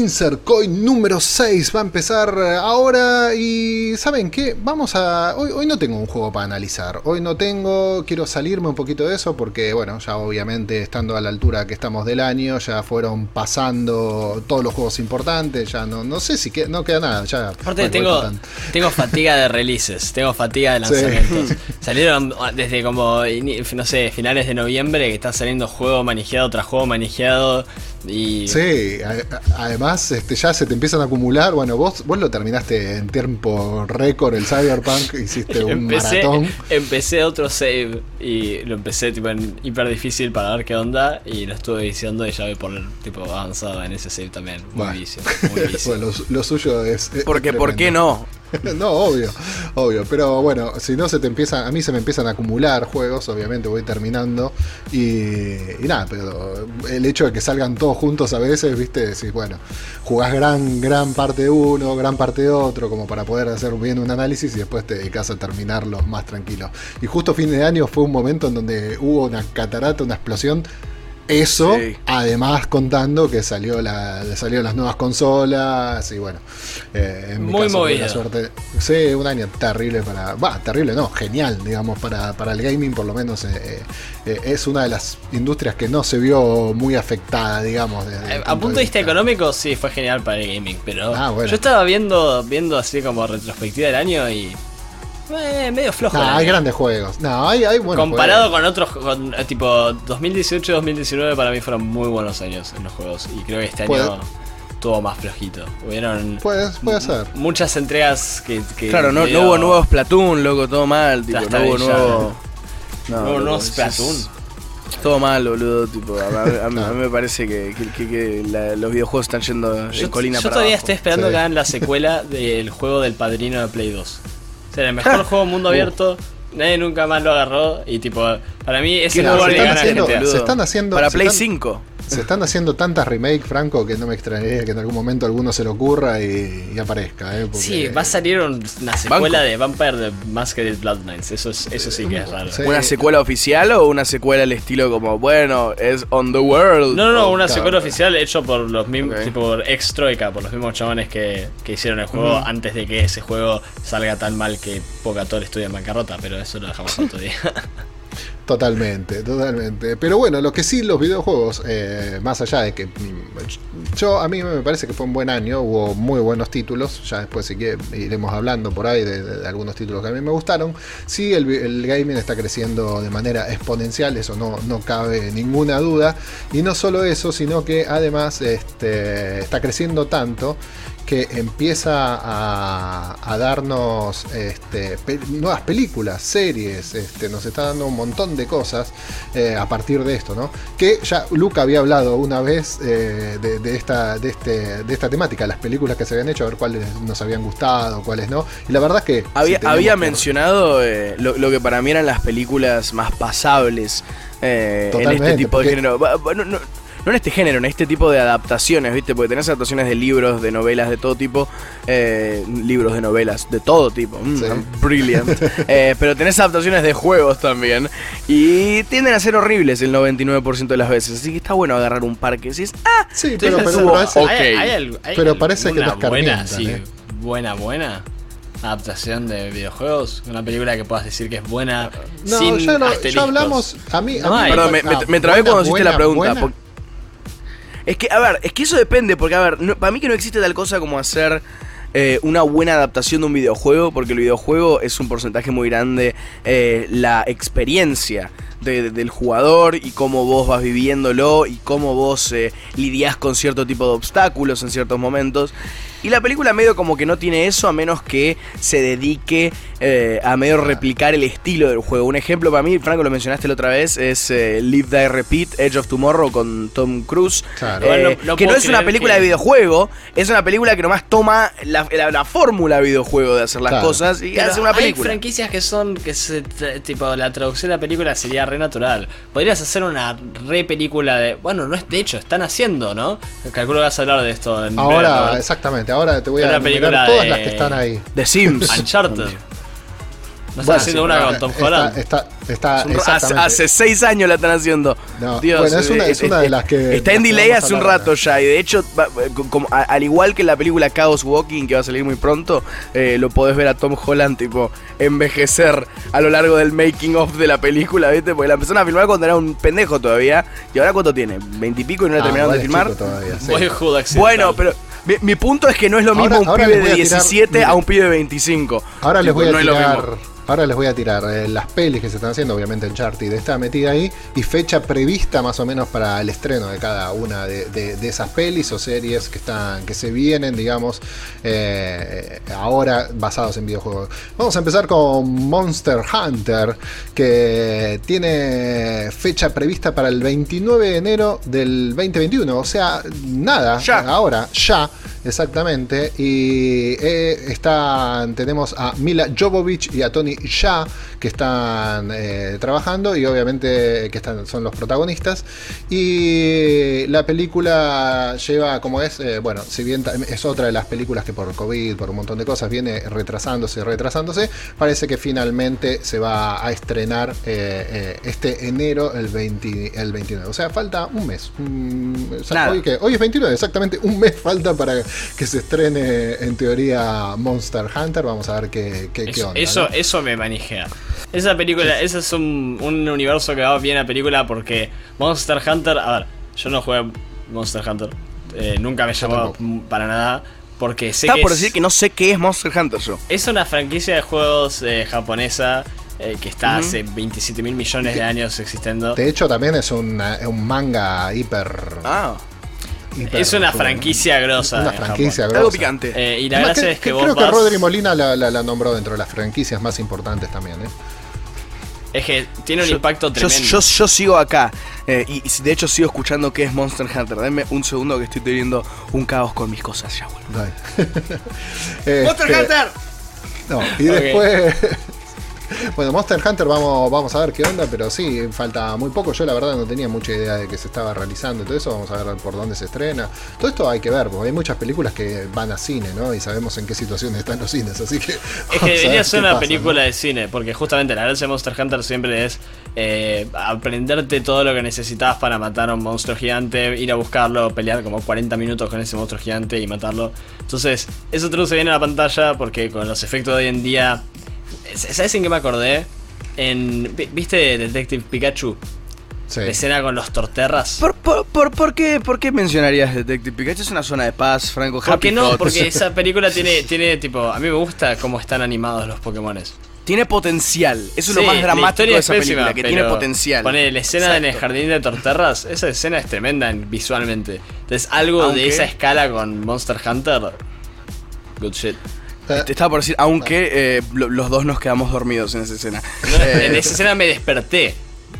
Insert Coin número 6 va a empezar eh, ahora y ¿saben qué? Vamos a... Hoy, hoy no tengo un juego para analizar, hoy no tengo, quiero salirme un poquito de eso porque bueno, ya obviamente estando a la altura que estamos del año, ya fueron pasando todos los juegos importantes, ya no, no sé si que, no queda nada, ya... Aparte tengo, tengo fatiga de releases, tengo fatiga de lanzamientos. Salieron desde como, no sé, finales de noviembre que está saliendo juego manejado tras juego manejado y... Sí, además este, ya se te empiezan a acumular. Bueno, vos, vos lo terminaste en tiempo récord el Cyberpunk, hiciste un maratón. Empecé otro save y lo empecé tipo en hiper difícil para ver qué onda y lo estuve diciendo y ya voy por tipo avanzado en ese save también. Muy vicio. Muy vicio. bueno, lo, suyo es. Porque, ¿por qué no? no, obvio, obvio. Pero bueno, si no se te empiezan, a mí se me empiezan a acumular juegos, obviamente voy terminando. Y, nada, pero el hecho de que salgan todos juntos a veces, viste, decís, bueno, jugás gran, gran parte de uno, gran parte de otro, como para poder hacer bien un análisis y después te dedicas a terminarlos más tranquilo. Y justo fin de año fue un momento en donde hubo una catarata, una explosión eso, además contando que salió la, salió las nuevas consolas y bueno, eh, en Muy caso, suerte. Sí, un año terrible para, va, terrible no, genial, digamos, para, para el gaming por lo menos eh, eh, es una de las industrias que no se vio muy afectada, digamos. a punto de vista, económico sí fue genial para el gaming, pero ah, yo estaba viendo, viendo así como retrospectiva del año y eh, medio flojo. No, hay grandes juegos. No, hay, hay buenos Comparado con otros, con, eh, tipo 2018-2019 para mí fueron muy buenos años en los juegos. Y creo que este año tuvo más flojito. Hubieron puede, puede ser. muchas entregas que... claro, no, hubo nuevos Splatoon, loco, todo mal. Tipo, no hubo nuevo... No, no, no Splatoon. Todo mal, boludo. Tipo, a, mí, me parece que, los videojuegos están yendo en colina Yo todavía estoy esperando que hagan la secuela del juego del padrino de Play 2. O el mejor juego mundo abierto. Nadie nunca más lo agarró. Y tipo, para mí ese juego se, se están haciendo. Para Play 5 se están haciendo tantas remakes, Franco, que no me extrañaría que en algún momento alguno se le ocurra y, aparezca. ¿eh? Sí, va a salir una secuela de Vampire de Masquerade Bloodlines. Eso, es, eso sí que es raro. ¿Una secuela oficial o una secuela al estilo como, bueno, es On the World? No, no, no, una secuela oficial hecho por los mismos, tipo por ex Troika, por los mismos chavones que, hicieron el juego antes de que ese juego salga tan mal que Pocator estudie en bancarrota, pero eso lo dejamos otro día. Totalmente, totalmente. Pero bueno, lo que sí, los videojuegos, eh, más allá de que yo a mí me parece que fue un buen año, hubo muy buenos títulos, ya después sí que iremos hablando por ahí de, algunos títulos que a mí me gustaron. Sí, el, gaming está creciendo de manera exponencial, eso no, no cabe ninguna duda. Y no solo eso, sino que además este, está creciendo tanto que empieza a, darnos este, nuevas películas, series, este, nos está dando un montón de cosas eh, a partir de esto, ¿no? Que ya Luca había hablado una vez eh, de, esta, de, este, de esta temática, las películas que se habían hecho, a ver cuáles nos habían gustado, cuáles no. Y la verdad es que... Había, había mencionado eh, lo, que para mí eran las películas más pasables en este tipo de género no en este género, en este tipo de adaptaciones, ¿viste? Porque tenés adaptaciones de libros, de novelas de todo tipo, eh, libros de novelas de todo tipo, mm, brilliant. Eh, pero tenés adaptaciones de juegos también, y tienden a ser horribles el 99% de las veces, así que está bueno agarrar un par que decís, ah, sí, pero, parece, pero parece que nos buena, sí, ¿eh? buena, buena adaptación de videojuegos, una película que puedas decir que es buena. No, ya, no, ya hablamos. A mí, a mí Perdón, me, me, trabé cuando hiciste la pregunta. Es que, a ver, es que eso depende, porque, a ver, para mí que no existe tal cosa como hacer eh, una buena adaptación de un videojuego, porque el videojuego es un porcentaje muy grande eh, la experiencia del jugador y cómo vos vas viviéndolo y cómo vos eh, lidias con cierto tipo de obstáculos en ciertos momentos. Y la película medio como que no tiene eso a menos que se dedique eh, a medio replicar el estilo del juego. Un ejemplo para mí, Franco lo mencionaste la otra vez, es eh, Live Die Repeat, Edge of Tomorrow con Tom Cruise. Eh, que no es una película de videojuego, es una película que nomás toma la, fórmula videojuego de hacer las cosas y hace una película. Hay franquicias que son, que se, tipo, la traducción de la película sería re natural. Podrías hacer una re película de, bueno, no es de hecho, están haciendo, ¿no? Calculo que vas a hablar de esto. En Ahora, exactamente ahora te voy a enumerar todas las que están ahí. The Sims. Uncharted. ¿No están haciendo una con Tom Holland? Está, está, hace, seis años la están haciendo. Dios, bueno, es una, es una de las que. Está en delay hace un rato ya. Y de hecho, como, al igual que la película Chaos Walking, que va a salir muy pronto, eh, lo podés ver a Tom Holland, tipo, envejecer a lo largo del making of de la película, ¿viste? Porque la empezaron a filmar cuando era un pendejo todavía. ¿Y ahora cuánto tiene? ¿Veintipico y, y no la ah, terminaron de filmar? Todavía, Bueno, pero mi, punto es que no es lo mismo un pibe de 17 a un pibe de 25. Ahora les voy a tirar Ahora les voy a tirar eh, las pelis que se están haciendo, obviamente Uncharted está metida ahí, y fecha prevista más o menos para el estreno de cada una de, esas pelis o series que están que se vienen, digamos, eh, ahora basados en videojuegos. Vamos a empezar con Monster Hunter, que tiene fecha prevista para el 29 de enero del 2021, o sea, nada, ahora, ya. Exactamente. Y eh, están, tenemos a Mila Jovovich y a Tony Ya que están eh, trabajando y obviamente que están, son los protagonistas. Y la película lleva, como es, eh, bueno, si bien es otra de las películas que por COVID, por un montón de cosas, viene retrasándose, retrasándose, parece que finalmente se va a estrenar este enero, el, 20, el 29. O sea, falta un mes. hoy, hoy es 29, exactamente un mes falta para que se estrene en teoría Monster Hunter. Vamos a ver qué, qué, eso, onda. Eso, eso me manijea. Esa película, ese es un, universo que va bien a película porque Monster Hunter, a ver, yo no jugué Monster Hunter, eh, nunca me llamó para nada. Porque sé Está que por decir que no sé qué es Monster Hunter yo. Es una franquicia de juegos eh, japonesa eh, que está hace 27 mil millones de años existiendo. De hecho, también es un manga hiper. Ah es una franquicia grosa. Una franquicia grosa. Algo picante. Eh, y la gracia es que, vos Creo que Rodri Molina la, nombró dentro de las franquicias más importantes también, ¿eh? Es que tiene un impacto tremendo. Yo, sigo acá. Eh, y, de hecho sigo escuchando que es Monster Hunter. Dame un segundo que estoy teniendo un caos con mis cosas ya, ¡Monster este, Hunter! No, y después. Bueno, Monster Hunter vamos, vamos a ver qué onda, pero sí, falta muy poco. Yo la verdad no tenía mucha idea de que se estaba realizando y todo eso. Vamos a ver por dónde se estrena. Todo esto hay que ver, porque hay muchas películas que van a cine, ¿no? Y sabemos en qué situación están los cines, así que... Es que debería ser una película de cine, porque justamente la gracia de Monster Hunter siempre es eh, aprenderte todo lo que necesitas para matar a un monstruo gigante, ir a buscarlo, pelear como 40 minutos con ese monstruo gigante y matarlo. Entonces, eso traduce bien a la pantalla porque con los efectos de hoy en día ¿Sabes en qué me acordé? En, ¿Viste Detective Pikachu? Sí. La escena con los torterras. ¿Por, por, por, qué, ¿Por qué mencionarías Detective Pikachu? Es una zona de paz, Franco. ¿Por qué no? Porque esa película tiene, tiene tipo. A mí me gusta cómo están animados los Pokémones. Tiene potencial. Eso es lo más dramático de esa película, que tiene potencial. Pone la escena en el jardín de Torterras. Esa escena es tremenda visualmente. Entonces, algo de esa escala con Monster Hunter. Good shit. Te estaba por decir, aunque eh, los dos nos quedamos dormidos en esa escena. en esa escena me desperté.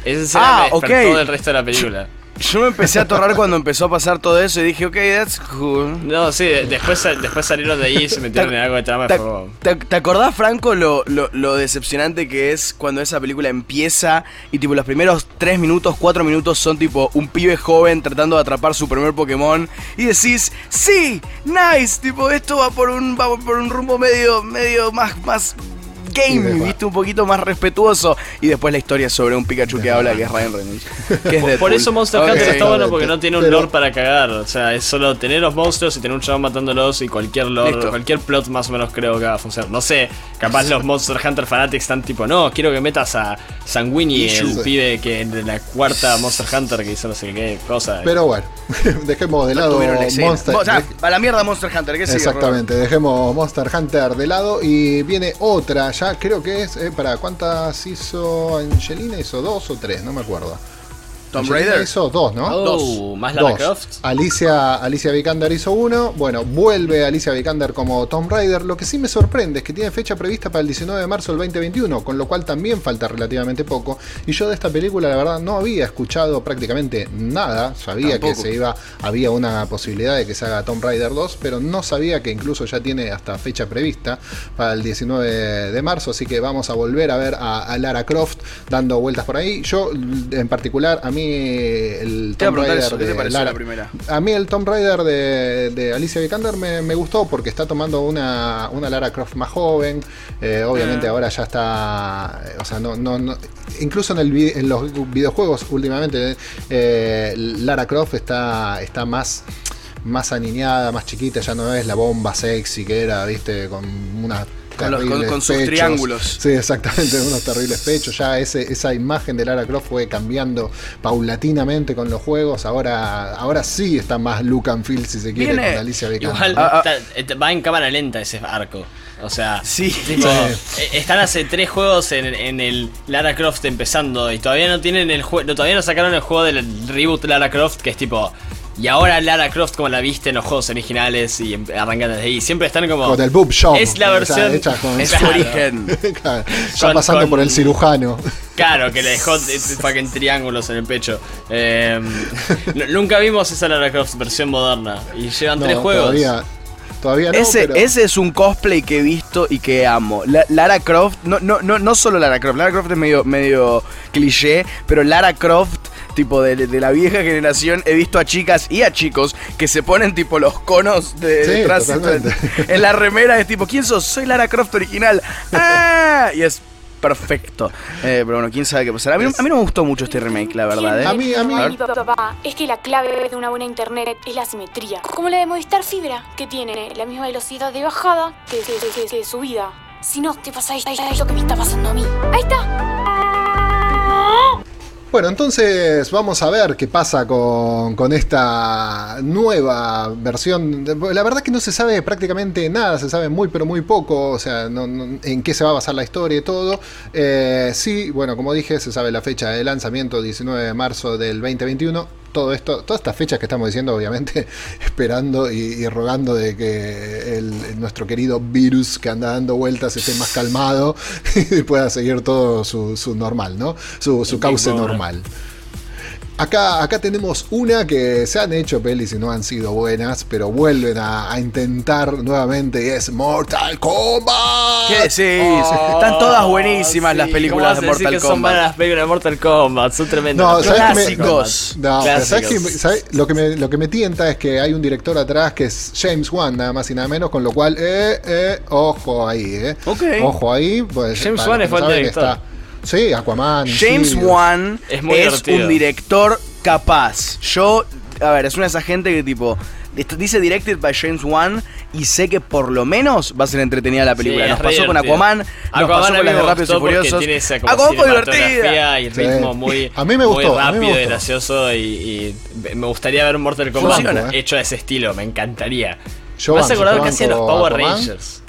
Esa escena ah, me despertó del resto de la película. Yo me empecé a atorrar cuando empezó a pasar todo eso y dije, ok, that's cool. No, sí, después, después salieron de ahí y se metieron en algo de trama. ¿Te, ¿te, acordás, Franco, lo, lo, decepcionante que es cuando esa película empieza y tipo los primeros 3 minutos, 4 minutos son tipo un pibe joven tratando de atrapar su primer Pokémon y decís, sí, nice, tipo esto va por un, va por un rumbo medio, medio más, más gaming, viste, un poquito más respetuoso. Y después la historia sobre un Pikachu que habla, que es Ryan Reynolds. por, eso Monster Hunter está bueno porque no tiene un lore para cagar. O sea, es solo tener los monstruos y tener un chabón matándolos y cualquier lore, cualquier plot más o menos creo que va a funcionar. No sé, capaz los Monster Hunter fanatics están tipo, no, quiero que metas a Sanguini, el pibe que de la cuarta Monster Hunter que hizo no sé qué cosa. Pero bueno, dejemos de lado Monster. O sea, a la mierda Monster Hunter, ¿qué Exactamente, dejemos Monster Hunter de lado y viene otra ya creo que es, eh, ¿para cuántas hizo Angelina? Hizo dos o tres, no me acuerdo. Tomb Raider hizo dos, ¿no? Oh, dos. Más Lara Croft. Alicia, Alicia Vikander hizo uno. Bueno, vuelve Alicia Vikander como Tomb Raider. Lo que sí me sorprende es que tiene fecha prevista para el 19 de marzo del 2021, con lo cual también falta relativamente poco. Y yo de esta película, la verdad, no había escuchado prácticamente nada. Sabía que se iba, había una posibilidad de que se haga Tomb Raider 2, pero no sabía que incluso ya tiene hasta fecha prevista para el 19 de marzo. Así que vamos a volver a ver a, a Lara Croft dando vueltas por ahí. Yo, en particular, a mí mí el Tomb Raider de la primera? A mí el Tomb Raider de, Alicia Vikander me, gustó porque está tomando una, una Lara Croft más joven. Eh, obviamente ah. ahora ya está. O sea, no, no, incluso en, el, en los videojuegos últimamente eh, Lara Croft está, está más más aniñada, más chiquita, ya no es la bomba sexy que era, viste, con con, sus triángulos. Sí, exactamente, unos terribles pechos. Ya ese, esa imagen de Lara Croft fue cambiando paulatinamente con los juegos. Ahora, ahora sí está más look and feel, si se quiere, con Alicia Vikander. Ah, ah. va en cámara lenta ese arco. O sea, sí. Eh, están hace tres juegos en, el Lara Croft empezando y todavía no tienen el juego, todavía no sacaron el juego del reboot Lara Croft que es tipo y ahora Lara Croft como la viste en los juegos originales y em, arrancan desde ahí. Siempre están como. Con el boob shop. Es la versión. es su origen. ya pasando por el cirujano. Claro, que le dejó fucking triángulos en el pecho. Em, nunca vimos esa Lara Croft versión moderna. Y llevan tres juegos. Todavía, Todavía no, ese, ese es un cosplay que he visto y que amo. Lara Croft, no, no, no, no solo Lara Croft, Lara Croft es medio, medio cliché, pero Lara Croft tipo de, la vieja generación, he visto a chicas y a chicos que se ponen tipo los conos de detrás en, la remera, es tipo, ¿quién sos? Soy Lara Croft original. ¡Ah! Y es perfecto. Eh, pero bueno, quién sabe qué pasará. A mí, a mí, no me gustó mucho este remake, la verdad. ¿eh? A mí, a mí. es que la clave de una buena internet es la simetría. Como la de Movistar Fibra, que tiene la misma velocidad de bajada que de, subida. Si no, te pasa lo que me está pasando a mí. Ahí está. Bueno, entonces vamos a ver qué pasa con, esta nueva versión. La verdad que no se sabe prácticamente nada, se sabe muy pero muy poco, o sea, en qué se va a basar la historia y todo. Eh, sí, bueno, como dije, se sabe la fecha de lanzamiento, 19 de marzo del 2021 todo esto, todas estas fechas que estamos diciendo, obviamente, esperando y, rogando de que el, nuestro querido virus que anda dando vueltas esté más calmado y pueda seguir todo su, su normal, ¿no? Su, su cauce normal. Acá, acá tenemos una que se han hecho pelis y no han sido buenas, pero vuelven a, intentar nuevamente y es Mortal Kombat. ¿Qué decís? Oh. Están todas buenísimas las películas de Mortal Kombat. Son buenas las películas de Mortal Kombat, son tremendas. No, clásicos. no, ¿sabes, Lo, que me, lo que me tienta es que hay un director atrás que es James Wan, nada más y nada menos, con lo cual, eh, eh, ojo ahí, eh. Ojo ahí. Pues, James Wan es el director. Sí, Aquaman. James Wan es, un director capaz. Yo, a ver, es una de esas gente que tipo dice directed by James Wan y sé que por lo menos va a ser entretenida la película. nos pasó con Aquaman, nos pasó con las de Rápidos y Furiosos. Aquaman fue divertida. Y el ritmo muy, a mí me gustó, muy rápido y gracioso y, me gustaría ver un Mortal Kombat hecho a ese estilo, me encantaría. Yo me vas a acordar que hacían los Power Rangers.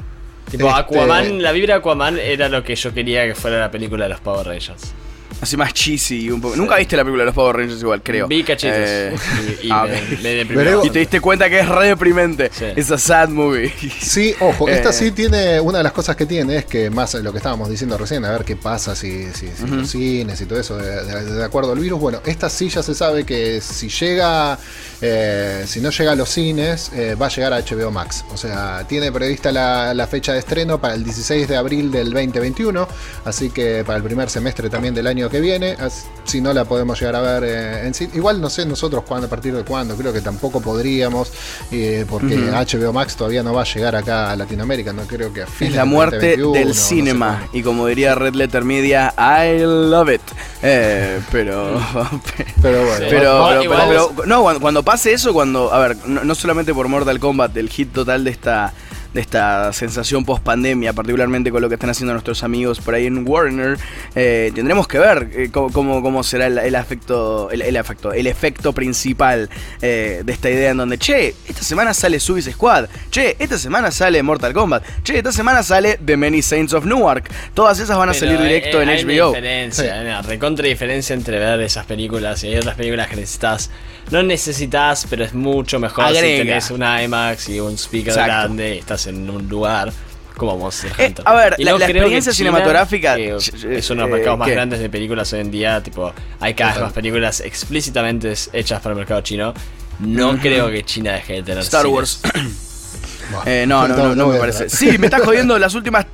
Tipo, este, Aquaman, la vibra de Aquaman era lo que yo quería que fuera la película de los Power Rangers. Así más cheesy un poco. Nunca viste la película de los Power Rangers igual, creo. Vi cachitos. Eh, y, ah, me, y, te diste cuenta que es re deprimente. Es a sad movie. Sí, ojo, esta eh. sí tiene. Una de las cosas que tiene es que, más lo que estábamos diciendo recién, a ver qué pasa si, si, los cines y todo eso, de, acuerdo al virus. Bueno, esta sí ya se sabe que si llega. Eh, si no llega a los cines, va a llegar a HBO Max. O sea, tiene prevista la, la fecha de estreno para el 16 de abril del 2021. Así que para el primer semestre también del año que viene. Si no la podemos llegar a ver eh, en sí. Igual no sé nosotros cuándo, a partir de cuándo. Creo que tampoco podríamos. Eh, porque HBO Max todavía no va a llegar acá a Latinoamérica. No creo que a Es la muerte del cinema. y como diría Red Letter Media, I love it. Eh, pero. pero bueno. Pero, no, cuando, pase eso, cuando. A ver, no solamente por Mortal Kombat, el hit total de esta de esta sensación post pandemia, particularmente con lo que están haciendo nuestros amigos por ahí en Warner, eh, tendremos que ver eh, cómo, cómo, será el, el afecto, el, el, el efecto principal eh, de esta idea en donde, che, esta semana sale Suicide Squad, che, esta semana sale Mortal Kombat, che, esta semana sale The Many Saints of Newark. Todas esas van a salir directo en HBO. Hay diferencia, una recontra diferencia entre ver esas películas y hay otras películas que necesitas no necesitas, pero es mucho mejor si tenés una IMAX y un speaker grande y estás en un lugar como Monster eh, Hunter. a ver, la, experiencia cinematográfica es uno de los eh, mercados más grandes de películas hoy en día. Tipo, hay cada vez más películas explícitamente hechas para el mercado chino. No creo que China deje de tener Star Wars. Eh, no, no, no, no, me parece. Sí, me estás jodiendo las últimas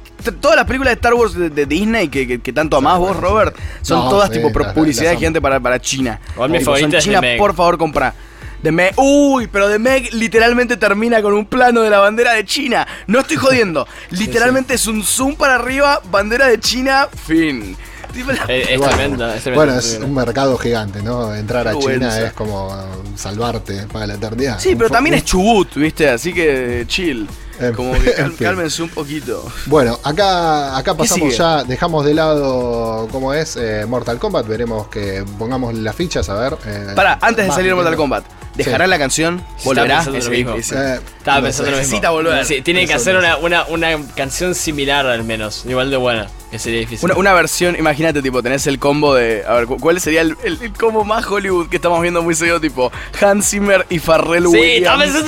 todas las películas de Star Wars de, Disney que, tanto amás vos, Robert, son todas tipo publicidad de gente para, para China. mi favorita China, por favor, compra. De Meg. Uy, pero de Meg literalmente termina con un plano de la bandera de China. No estoy jodiendo. Literalmente es un zoom para arriba, bandera de China, fin. Es, tremendo, Bueno, es un mercado gigante, ¿no? Entrar a China es como salvarte para la eternidad. Sí, pero también es Chubut, ¿viste? Así que chill. Como que cálmense un poquito. Bueno, acá, acá pasamos ya, dejamos de lado cómo es eh, Mortal Kombat. Veremos que pongamos las fichas a ver. Eh, Para, antes de salir Mortal Kombat, ¿dejará la canción? ¿Volverá? Estaba pensando lo mismo. Eh, Estaba pensando lo mismo. Necesita volver. Sí, tiene que hacer una, una, una canción similar al menos, igual de buena. Que sería difícil. Una, versión, imagínate, tipo, tenés el combo de. A ver, ¿cuál sería el, el, combo más Hollywood que estamos viendo muy seguido? Tipo, Hans Zimmer y Williams. Sí,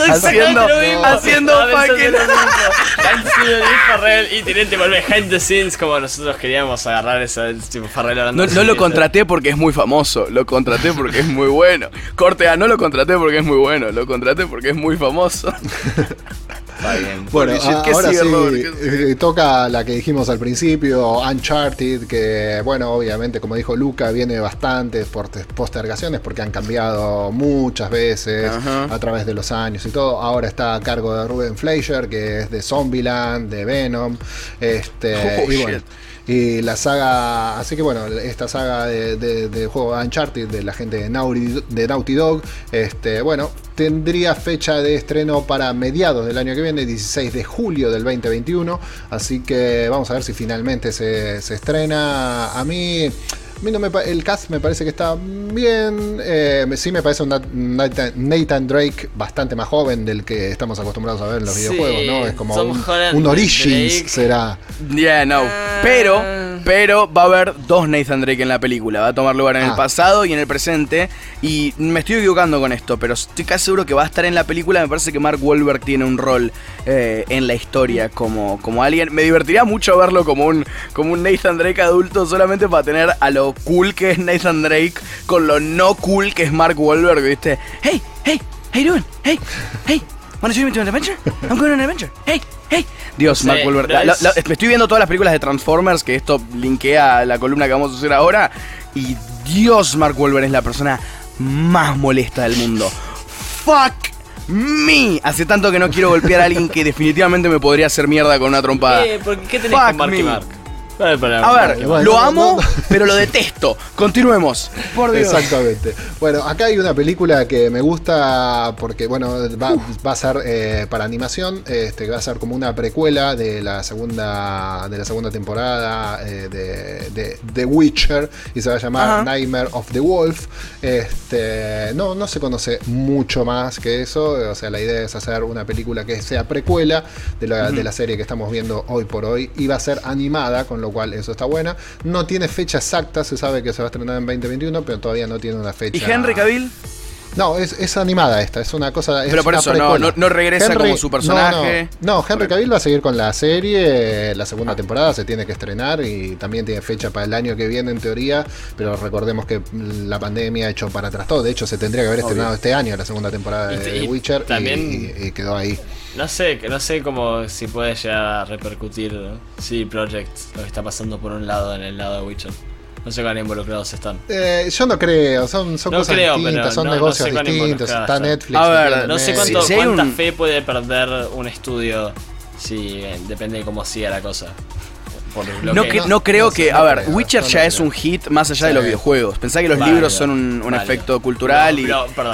haciendo, lo mismo. Haciendo fucking. Hans Zimmer y Pharrell y tienen tipo el behind the scenes como nosotros queríamos agarrar eso, tipo Pharrell No, no lo contraté porque es muy famoso, lo contraté porque es muy bueno. Corte A, no lo contraté porque es muy bueno, lo contraté porque es muy famoso. Bueno, ahora sí, eh, toca la que dijimos al principio, Uncharted, que bueno, obviamente como dijo Luca, viene bastante por postergaciones porque han cambiado muchas veces a través de los años y todo. Ahora está a cargo de Ruben Fleischer, que es de Zombieland, de Venom. Este, oh, y bueno, y la saga, así que bueno, esta saga de, de, juego Uncharted de la gente de Naughty, de Naughty Dog, este, bueno, tendría fecha de estreno para mediados del año que viene, 16 de julio del 2021. Así que vamos a ver si finalmente se, se estrena. A mí el cast me parece que está bien. Eh, sí me parece un Nathan, Drake bastante más joven del que estamos acostumbrados a ver en los videojuegos, ¿no? Es como un, Origins será. Yeah, no. Ah. Pero, pero va a haber dos Nathan Drake en la película. Va a tomar lugar en el ah. pasado y en el presente. Y me estoy equivocando con esto, pero estoy casi seguro que va a estar en la película. Me parece que Mark Wahlberg tiene un rol eh, en la historia como, como alguien. Me divertiría mucho verlo como un, como un Nathan Drake adulto solamente para tener a lo cool que es Nathan Drake con lo no cool que es Mark Wahlberg, ¿viste? Hey, hey, how you doing? Hey, hey, wanna join me to an adventure? I'm going on an adventure. Hey, hey. Dios, Mark Wahlberg. me estoy viendo todas las películas de Transformers, que esto linkea a la columna que vamos a hacer ahora. Y Dios, Mark Wahlberg es la persona más molesta del mundo. Fuck me. Hace tanto que no quiero golpear a alguien que definitivamente me podría hacer mierda con una trompada. Eh, ¿Qué tenés con Mark y Mark? A ver, lo amo, pero lo detesto. Continuemos. Por Dios. Exactamente. Bueno, acá hay una película que me gusta porque, bueno, va, a ser eh, para animación, este, va a ser como una precuela de la segunda, de la segunda temporada eh, de, The Witcher y se va a llamar Nightmare of the Wolf. Este, no, no se conoce mucho más que eso. O sea, la idea es hacer una película que sea precuela de la, de la serie que estamos viendo hoy por hoy y va a ser animada, con lo cual eso está buena. No tiene fecha exacta, se sabe que se va a estrenar en 2021, pero todavía no tiene una fecha. ¿Y Henry Cavill? No, es, animada esta, es una cosa. Pero por eso no, no, regresa como su personaje. No, Henry Cavill va a seguir con la serie. La segunda temporada se tiene que estrenar y también tiene fecha para el año que viene en teoría. Pero recordemos que la pandemia ha hecho para atrás todo. De hecho, se tendría que haber estrenado este año la segunda temporada de Witcher y, quedó ahí. No sé, no sé cómo si puede llegar a repercutir si Project lo que está pasando por un lado en el lado de Witcher. No sé cuán involucrados están. Eh, yo no creo, son, son cosas distintas, son negocios distintos. Está Netflix. A ver, no sé cuánto, cuánta fe puede perder un estudio si eh, depende de cómo siga la cosa. No, no, creo que. a ver, Witcher ya es un hit más allá de los videojuegos. Pensá que los libros son un, efecto cultural y,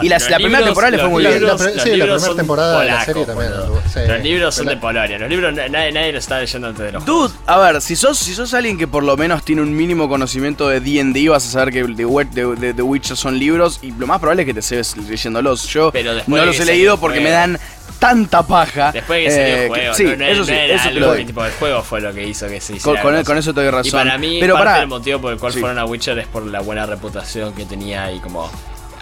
y la, primera temporada le fue muy bien. sí, la primera temporada de la serie también. los libros son de Polonia. Los libros nadie, nadie lo está leyendo antes de los Dude, a ver, si sos, si sos alguien que por lo menos tiene un mínimo conocimiento de DD, vas a saber que The, The Witcher son libros y lo más probable es que te estés leyéndolos. Yo no los he leído porque me dan tanta paja. Después que salió el eh, juego. Sí, eso sí, eso lo, tipo, el juego fue lo que hizo que se hiciera. Con, con, eso te doy razón. Y para mí, Pero parte del motivo por el cual fueron a Witcher es por la buena reputación que tenía y como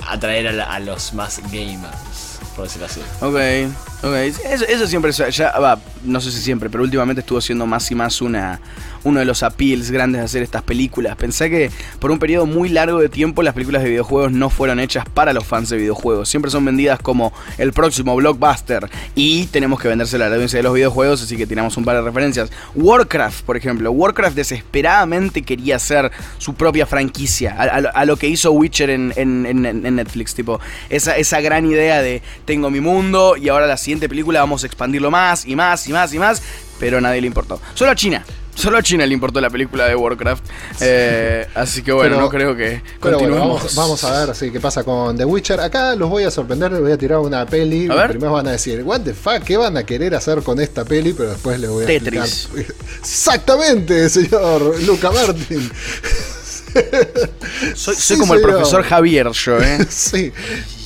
atraer a, los más gamers, por decirlo así. Ok. Eso, siempre, ya, va, no sé si siempre, pero últimamente estuvo siendo más y más una, uno de los appeals grandes de hacer estas películas. Pensé que por un periodo muy largo de tiempo las películas de videojuegos no fueron hechas para los fans de videojuegos. Siempre son vendidas como el próximo blockbuster y tenemos que vendérsela a la audiencia de los videojuegos, así que tiramos un par de referencias. Warcraft, por ejemplo. Warcraft desesperadamente quería hacer su propia franquicia, a, lo que hizo Witcher en, Netflix. Tipo, esa, esa gran idea de tengo mi mundo y ahora la siguiente película vamos a expandirlo más y más y más y más, pero a nadie le importó. Solo a China. Solo a China le importó la película de Warcraft. Eh, así que bueno, no creo que continuemos. vamos, a ver así, qué pasa con The Witcher. Acá los voy a sorprender, les voy a tirar una peli. Primero van a decir, what the fuck, ¿qué van a querer hacer con esta peli? Pero después les voy a Tetris. Exactamente, señor Luca Martin. soy, como el profesor Javier yo, ¿eh? sí.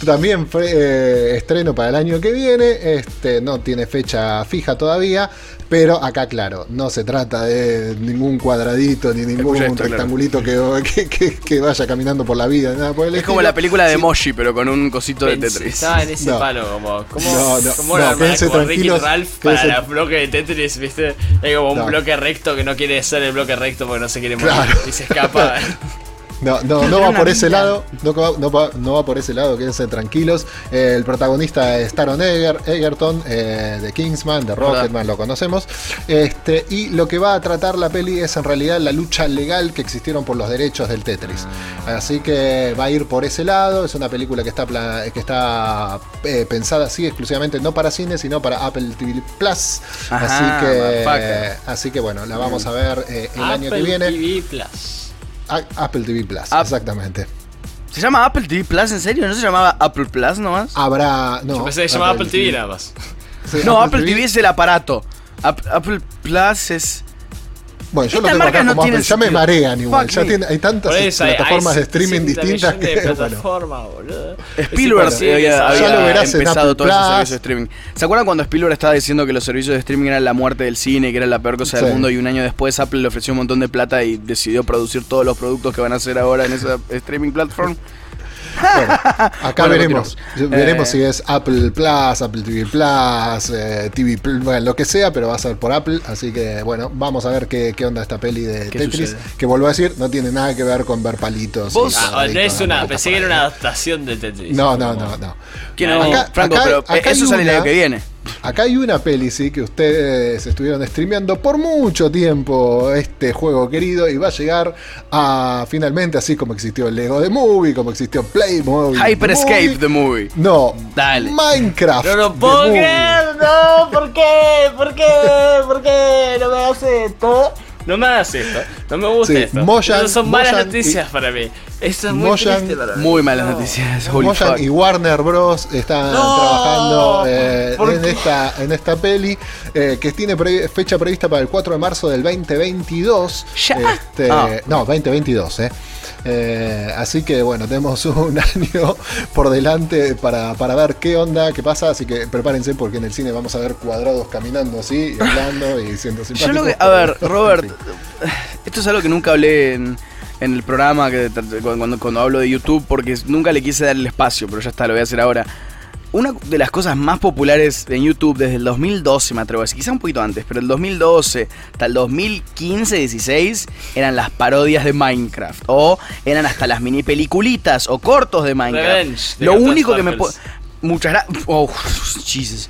También fue eh, estreno para el año que viene. Este no tiene fecha fija todavía. Pero acá, claro, no se trata de ningún cuadradito ni ningún rectangulito que, vaya caminando por la vida. Nada es como la película de Moshi, pero con un cosito de Tetris. Estaba en ese palo, como. como no, no, como, no, como Ricky Ralph para el bloque de Tetris, ¿viste? Es como un bloque recto que no quiere ser el bloque recto porque no se quiere morir y se escapa. No, no, no va por ese lado, no, va, no va por ese lado, quédense tranquilos. Eh, el protagonista es Taron Egerton, eh, de Kingsman, de Rocketman, lo conocemos. Este, y lo que va a tratar la peli es en realidad la lucha legal que existieron por los derechos del Tetris. Así que va a ir por ese lado. Es una película que está, que está eh, pensada así exclusivamente no para cine, sino para Apple TV Plus. así que, así que bueno, la vamos a ver el año que viene. TV Plus. Apple TV Plus, exactamente. ¿Se llama Apple TV Plus en serio? ¿No se llamaba Apple Plus nomás? Habrá. No, Yo pensé que se llamaba Apple TV, nada más. no, Apple, TV es el aparato. Apple Plus es. Bueno, yo lo tengo acá como Apple, ya me marean igual. Ya tiene, hay tantas plataformas de streaming distintas que. Plataforma, boludo. Spielberg había, ya lo verás empezado todos esos servicios de streaming. ¿Se acuerdan cuando Spielberg estaba diciendo que los servicios de streaming eran la muerte del cine, que era la peor cosa del mundo? Y un año después Apple le ofreció un montón de plata y decidió producir todos los productos que van a hacer ahora en esa streaming platform. acá veremos. Veremos eh, si es Apple Plus, Apple TV Plus, eh, TV Plus, bueno, lo que sea, pero va a ser por Apple. Así que bueno, vamos a ver qué, onda esta peli de Tetris. Que vuelvo a decir, no tiene nada que ver con ver palitos. Ah, no es una, pensé que era una adaptación de Tetris. No, no, no, no. Franco, pero eso sale el año que viene. Acá hay una peli, sí, que ustedes estuvieron streameando por mucho tiempo este juego querido y va a llegar a finalmente, así como existió Lego The Movie, como existió Playmobil. Hyper Escape The Movie. No, Dale. Minecraft. No lo puedo creer, no, ¿por qué? ¿Por qué? ¿Por qué? No me hace esto. No me hagas esto, no me gusta esto. son malas noticias para mí. Eso es muy triste para mí. Muy malas noticias. Mojang y Warner Bros. están trabajando eh, en, esta, en esta peli eh, que tiene fecha prevista para el 4 de marzo del 2022. ¿Ya? Este, ah. No, 2022, eh. Eh, así que bueno, tenemos un año por delante para, ver qué onda, qué pasa. Así que prepárense porque en el cine vamos a ver cuadrados caminando así, y hablando y siendo simpáticos. a ver, Robert, esto es algo que nunca hablé en, el programa, que, cuando, cuando hablo de YouTube, porque nunca le quise dar el espacio, pero ya está, lo voy a hacer ahora. Una de las cosas más populares en YouTube desde el 2012, me atrevo a decir, quizá un poquito antes, pero el 2012 hasta el 2015-16 eran las parodias de Minecraft. O eran hasta las mini peliculitas o cortos de Minecraft. Lo único que me Muchas gracias. Oh, Jesus.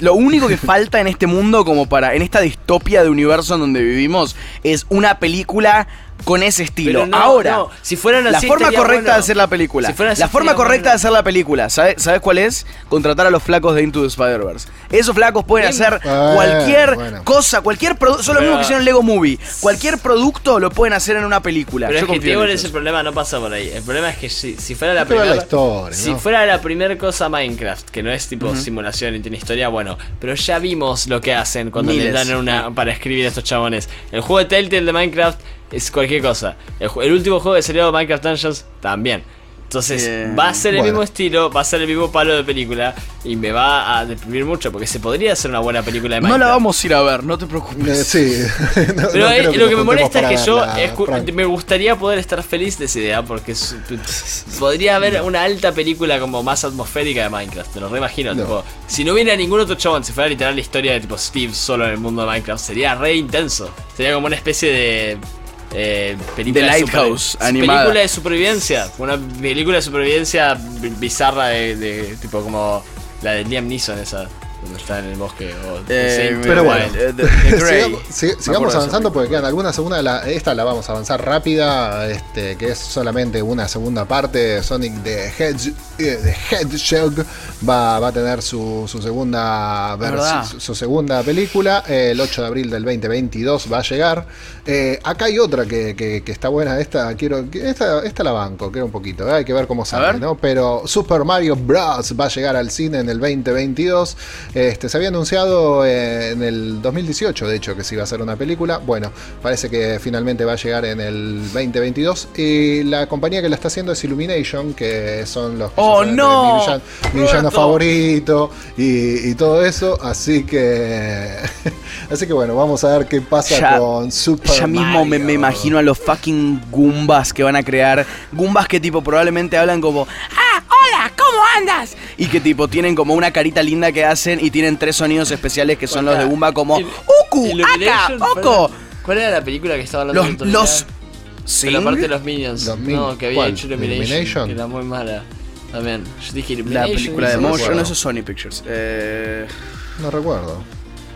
Lo, único que falta en este mundo, como para. En esta distopia de universo en donde vivimos, es una película con ese estilo. Ahora, si fueran la forma correcta de hacer la película. la forma correcta de hacer la película, ¿sabes, cuál es? Contratar a los flacos de Into the Spider-Verse. Esos flacos pueden hacer cualquier cosa, cualquier producto. Son lo mismo que hicieron Lego Movie. Cualquier producto lo pueden hacer en una película. Pero es que es el problema, no pasa por ahí. El problema es que si, fuera la primera. Si fuera la primera cosa Minecraft, que no es tipo simulación y tiene historia, bueno. Pero ya vimos lo que hacen cuando le dan una para escribir a estos chabones. El juego de Telltale de Minecraft es cualquier cosa. El, último juego de salió Minecraft Dungeons también. Entonces, va a ser el mismo estilo, va a ser el mismo palo de película y me va a deprimir mucho porque se podría hacer una buena película de Minecraft. No la vamos a ir a ver, no te preocupes. Eh, sí. Pero lo que me molesta es que yo me gustaría poder estar feliz de esa idea porque podría haber una alta película como más atmosférica de Minecraft. Te lo reimagino. Tipo, si no hubiera ningún otro chabón, si fuera literal la historia de tipo Steve solo en el mundo de Minecraft, sería re intenso. Sería como una especie de eh, película The Lighthouse de animada. Película de supervivencia. Una película de supervivencia bizarra de, tipo como la de Liam Neeson esa. Donde está en el bosque. Eh, pero bueno, eh, sigamos, avanzando porque quedan algunas. Una, esta la vamos a avanzar rápida, este, que es solamente una segunda parte. Sonic the, Hedge, the Hedgehog va, va a tener su, su segunda su, su, segunda película. el 8 de abril del 2022 va a llegar. Eh, acá hay otra que, está buena. Esta quiero esta, esta la banco, queda un poquito. Eh, hay que ver cómo sale, ¿no? Pero Super Mario Bros. va a llegar al cine en el 2022. Este, se había anunciado eh, en el 2018, de hecho, que se iba a hacer una película. Bueno, parece que finalmente va a llegar en el 2022. Y la compañía que la está haciendo es Illumination, que son los ¡Oh, no! mi villano, favorito y, y, todo eso. Así que. así que bueno, vamos a ver qué pasa con Super ya mismo me, imagino a los fucking Goombas que van a crear. Goombas que tipo probablemente hablan como, ah, hola, ¿cómo andas? Y que tipo tienen como una carita linda que hacen y tienen tres sonidos especiales que son los de Goomba como, Uku, Aka, Oko. ¿Cuál era la película que estaba hablando? Los... los Pero aparte de los Minions. no, que había hecho Illumination, Que era muy mala. También. Yo dije Illumination. La película de Motion, eso es Sony Pictures. Eh... No recuerdo.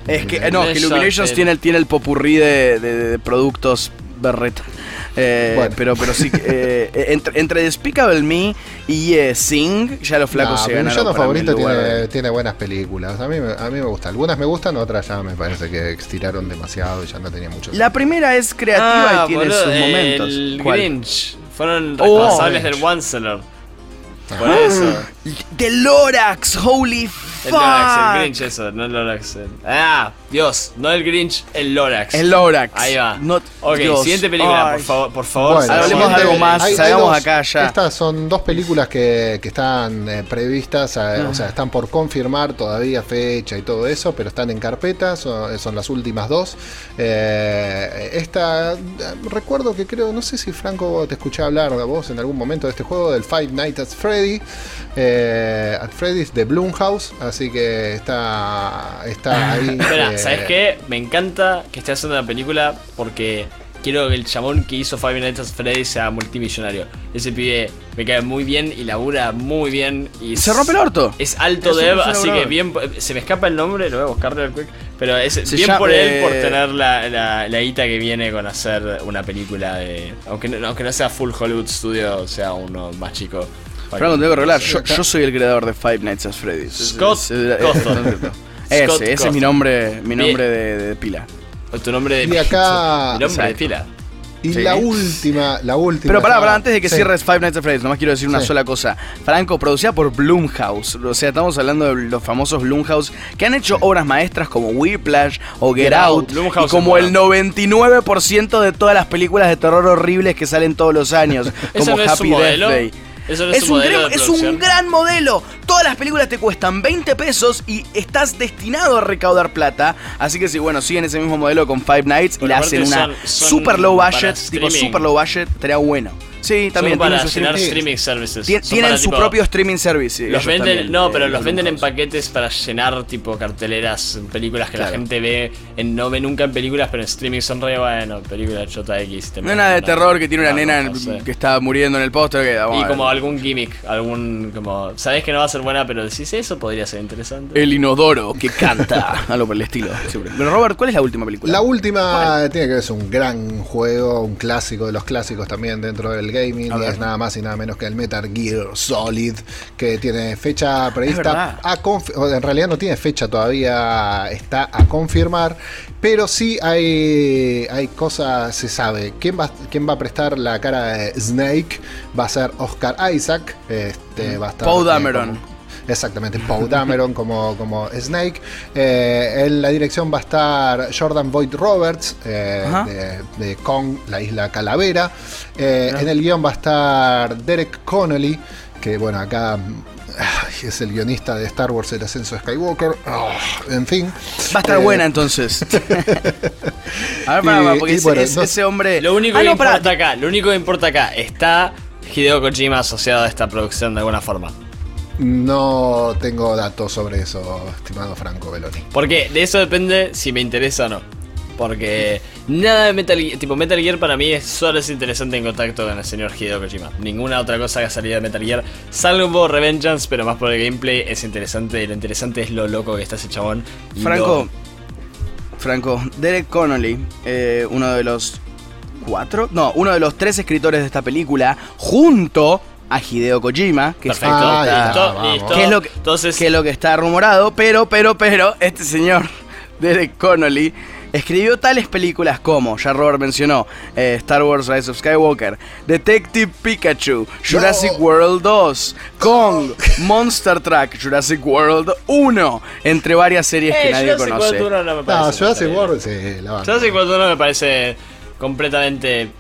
Es que, no, que Illuminations tiene, el, tiene el popurrí de, productos berreta. Eh, pero, pero sí, eh, entre, entre, Despicable Me y eh, Sing, ya los flacos se ganaron. Mi favorito tiene, tiene, buenas películas. A mí, a mí me gusta. Algunas me gustan, otras ya me parece que estiraron demasiado y ya no tenía mucho. La primera es creativa y ah, tiene sus momentos. El Grinch. Fueron responsables del One Seller. Por eso. The Lorax, holy el Lorax, el Grinch, eso, no el Lorax. Ah, Dios, no el Grinch, el Lorax. El Lorax. Ahí va. ok, siguiente película, por favor. Por favor hablemos de algo más, salgamos acá ya. Estas son dos películas que, que están eh, previstas, eh, o sea, están por confirmar todavía fecha y todo eso, pero están en carpeta, son, son las últimas dos. Eh, esta, recuerdo que creo, no sé si Franco te escuché hablar a vos en algún momento de este juego, del Five Nights at Freddy, at Freddy's de Blumhouse. Así que está, está ahí. Espera, eh, ¿sabes qué? Me encanta que esté haciendo una película porque quiero que el chamón que hizo Five Nights at Freddy sea multimillonario. Ese pibe me cae muy bien y labura muy bien. Y se rompe el orto. Es alto dev, así que bien. Se me escapa el nombre, lo voy a buscar real quick. Pero es bien por él por tener la, la, la, guita que viene con hacer una película de. Aunque no, aunque no sea full Hollywood Studio, sea uno más chico. Franco, tengo que arreglar. Yo, yo, soy el creador de Five Nights at Freddy's. Scott Ese, ese es mi nombre, mi nombre de, pila. O tu nombre de Y acá. Mi nombre de pila. Y la última, la última. Pero pará, pará, antes de que cierres Five Nights at Freddy's, nomás quiero decir una sola cosa. Franco, producida por Bloomhouse. O sea, estamos hablando de los famosos Bloomhouse que han hecho obras maestras como Whiplash o Get, Out. y como el 99% de todas las películas de terror horribles que salen todos los años. como Happy Death Day es, un gran, es, un gran, modelo. Todas las películas te cuestan 20 pesos y estás destinado a recaudar plata. Así que si, bueno, siguen ese mismo modelo con Five Nights y la hacen una super low budget, tipo super low budget, estaría bueno. Sí, también. para llenar streaming services. tienen su propio streaming service. Los venden, no, pero los venden en paquetes para llenar tipo carteleras, películas que la gente ve, en, no ve nunca en películas, pero en streaming son re bueno, películas JX. No nada de terror que tiene una nena que está muriendo en el póster. Y como algún gimmick, algún como, sabes que no va a ser buena, pero decís eso podría ser interesante. El inodoro que canta, algo por el estilo. Pero Robert, ¿cuál es la última película? La última tiene que ver, es un gran juego, un clásico de los clásicos también dentro del gaming y es nada más y nada menos que el Metal Gear Solid, que tiene fecha prevista, a en realidad no tiene fecha todavía, está a confirmar, pero sí hay, hay cosas, se sabe. ¿Quién va, ¿Quién va a prestar la cara de Snake? Va a ser Oscar Isaac, este, va a estar... Paul Dameron. Exactamente, Paul Dameron como, como Snake. Eh, en la dirección va a estar Jordan Boyd Roberts de, de, Kong, la isla Calavera. en el guion va a estar Derek Connolly, que bueno, acá es el guionista de Star Wars El ascenso de Skywalker. Ah, en fin. Va a estar buena entonces. a ver, porque ese, hombre. Lo único ah, que importa acá, lo único que importa acá, está Hideo Kojima asociado a esta producción de alguna forma. No tengo datos sobre eso, estimado Franco Beloni. Porque de eso depende si me interesa o no. Porque nada de Metal Gear, tipo Metal Gear para mí es solo es interesante en contacto con el señor Hideo Kojima. Ninguna otra cosa que ha salido de Metal Gear, salvo un poco Revengeance, pero más por el gameplay es interesante. Y lo interesante es lo loco que está ese chabón. Franco, Franco, Derek Connolly, eh, uno de los cuatro, no, uno de los tres escritores de esta película, junto a Hideo Kojima, que, es, lo que, Entonces... que es lo que está rumorado, pero, pero, pero, este señor, Derek Connolly, Escribió tales películas como, ya Robert mencionó, eh, Star Wars Rise of Skywalker, Detective Pikachu, Jurassic World 2, Kong, Monster Truck, Jurassic World 1, entre varias series que eh, nadie conoce. no, Jurassic World, sí, la Jurassic World 1 me parece completamente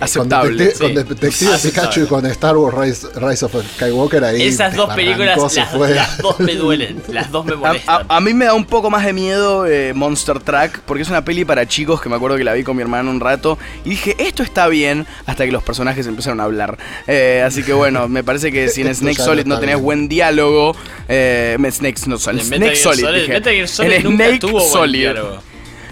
Aceptable. Con, Detective Pikachu y con Star Wars Rise, of Skywalker ahí. Esas dos películas, las, dos me duelen, las dos me molestan. A, mí me da un poco más de miedo eh, Monster Truck, porque es una peli para chicos que me acuerdo que la vi con mi hermano un rato y dije, esto está bien, hasta que los personajes empezaron a hablar. Eh, así que bueno, me parece que si en Snake Solid no tenés buen diálogo, eh, Snake, no, Solid, Snake Solid, dije. Snake Solid.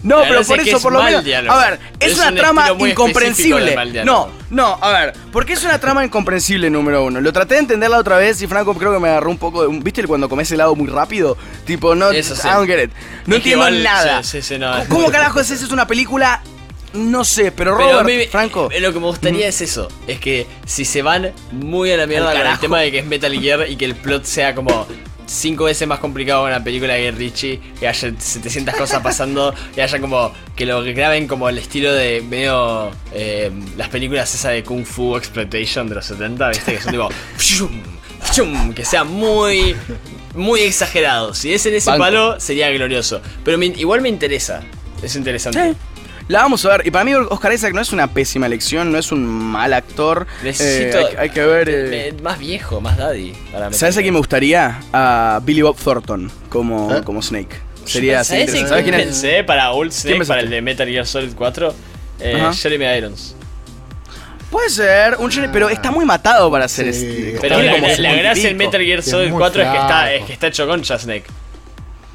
No, pero por eso, por lo menos. A ver, es, una trama incomprensible. No, no, a ver, porque es una trama incomprensible, número uno. Lo traté de entenderla otra vez y Franco creo que me agarró un poco de. ¿Viste cuando comes helado muy rápido? Tipo, no. I don't get it. No entiendo nada. ¿Cómo, carajo es eso? Es una película no sé, pero Robert, Franco. Lo que me gustaría es eso: es que si se van muy a la mierda con el tema de que es Metal Gear y que el plot sea como cinco veces más complicado que una película de Richie, que haya 700 cosas pasando, y haya como que lo graben como el estilo de medio eh, las películas esa de Kung Fu Exploitation de los 70, ¿viste? Que son tipo que sea muy muy exagerado. Si es en ese palo sería glorioso, pero igual me interesa. Es interesante. La vamos a ver. Y para mí Oscar Isaac no es una pésima elección, no es un mal actor. Necesito. Eh, hay, que ver. Eh, más viejo, más daddy. ¿Sabes a quién me gustaría? A Billy Bob Thornton como, ¿Eh? como Snake. Sería así. ¿Sabes quién pensé para Old Snake, para el de Metal Gear Solid 4? Jeremy Irons. Puede ser, un pero está muy matado para hacer este. Pero la, gracia en Metal Gear Solid 4 es que, está, es que está hecho concha Snake.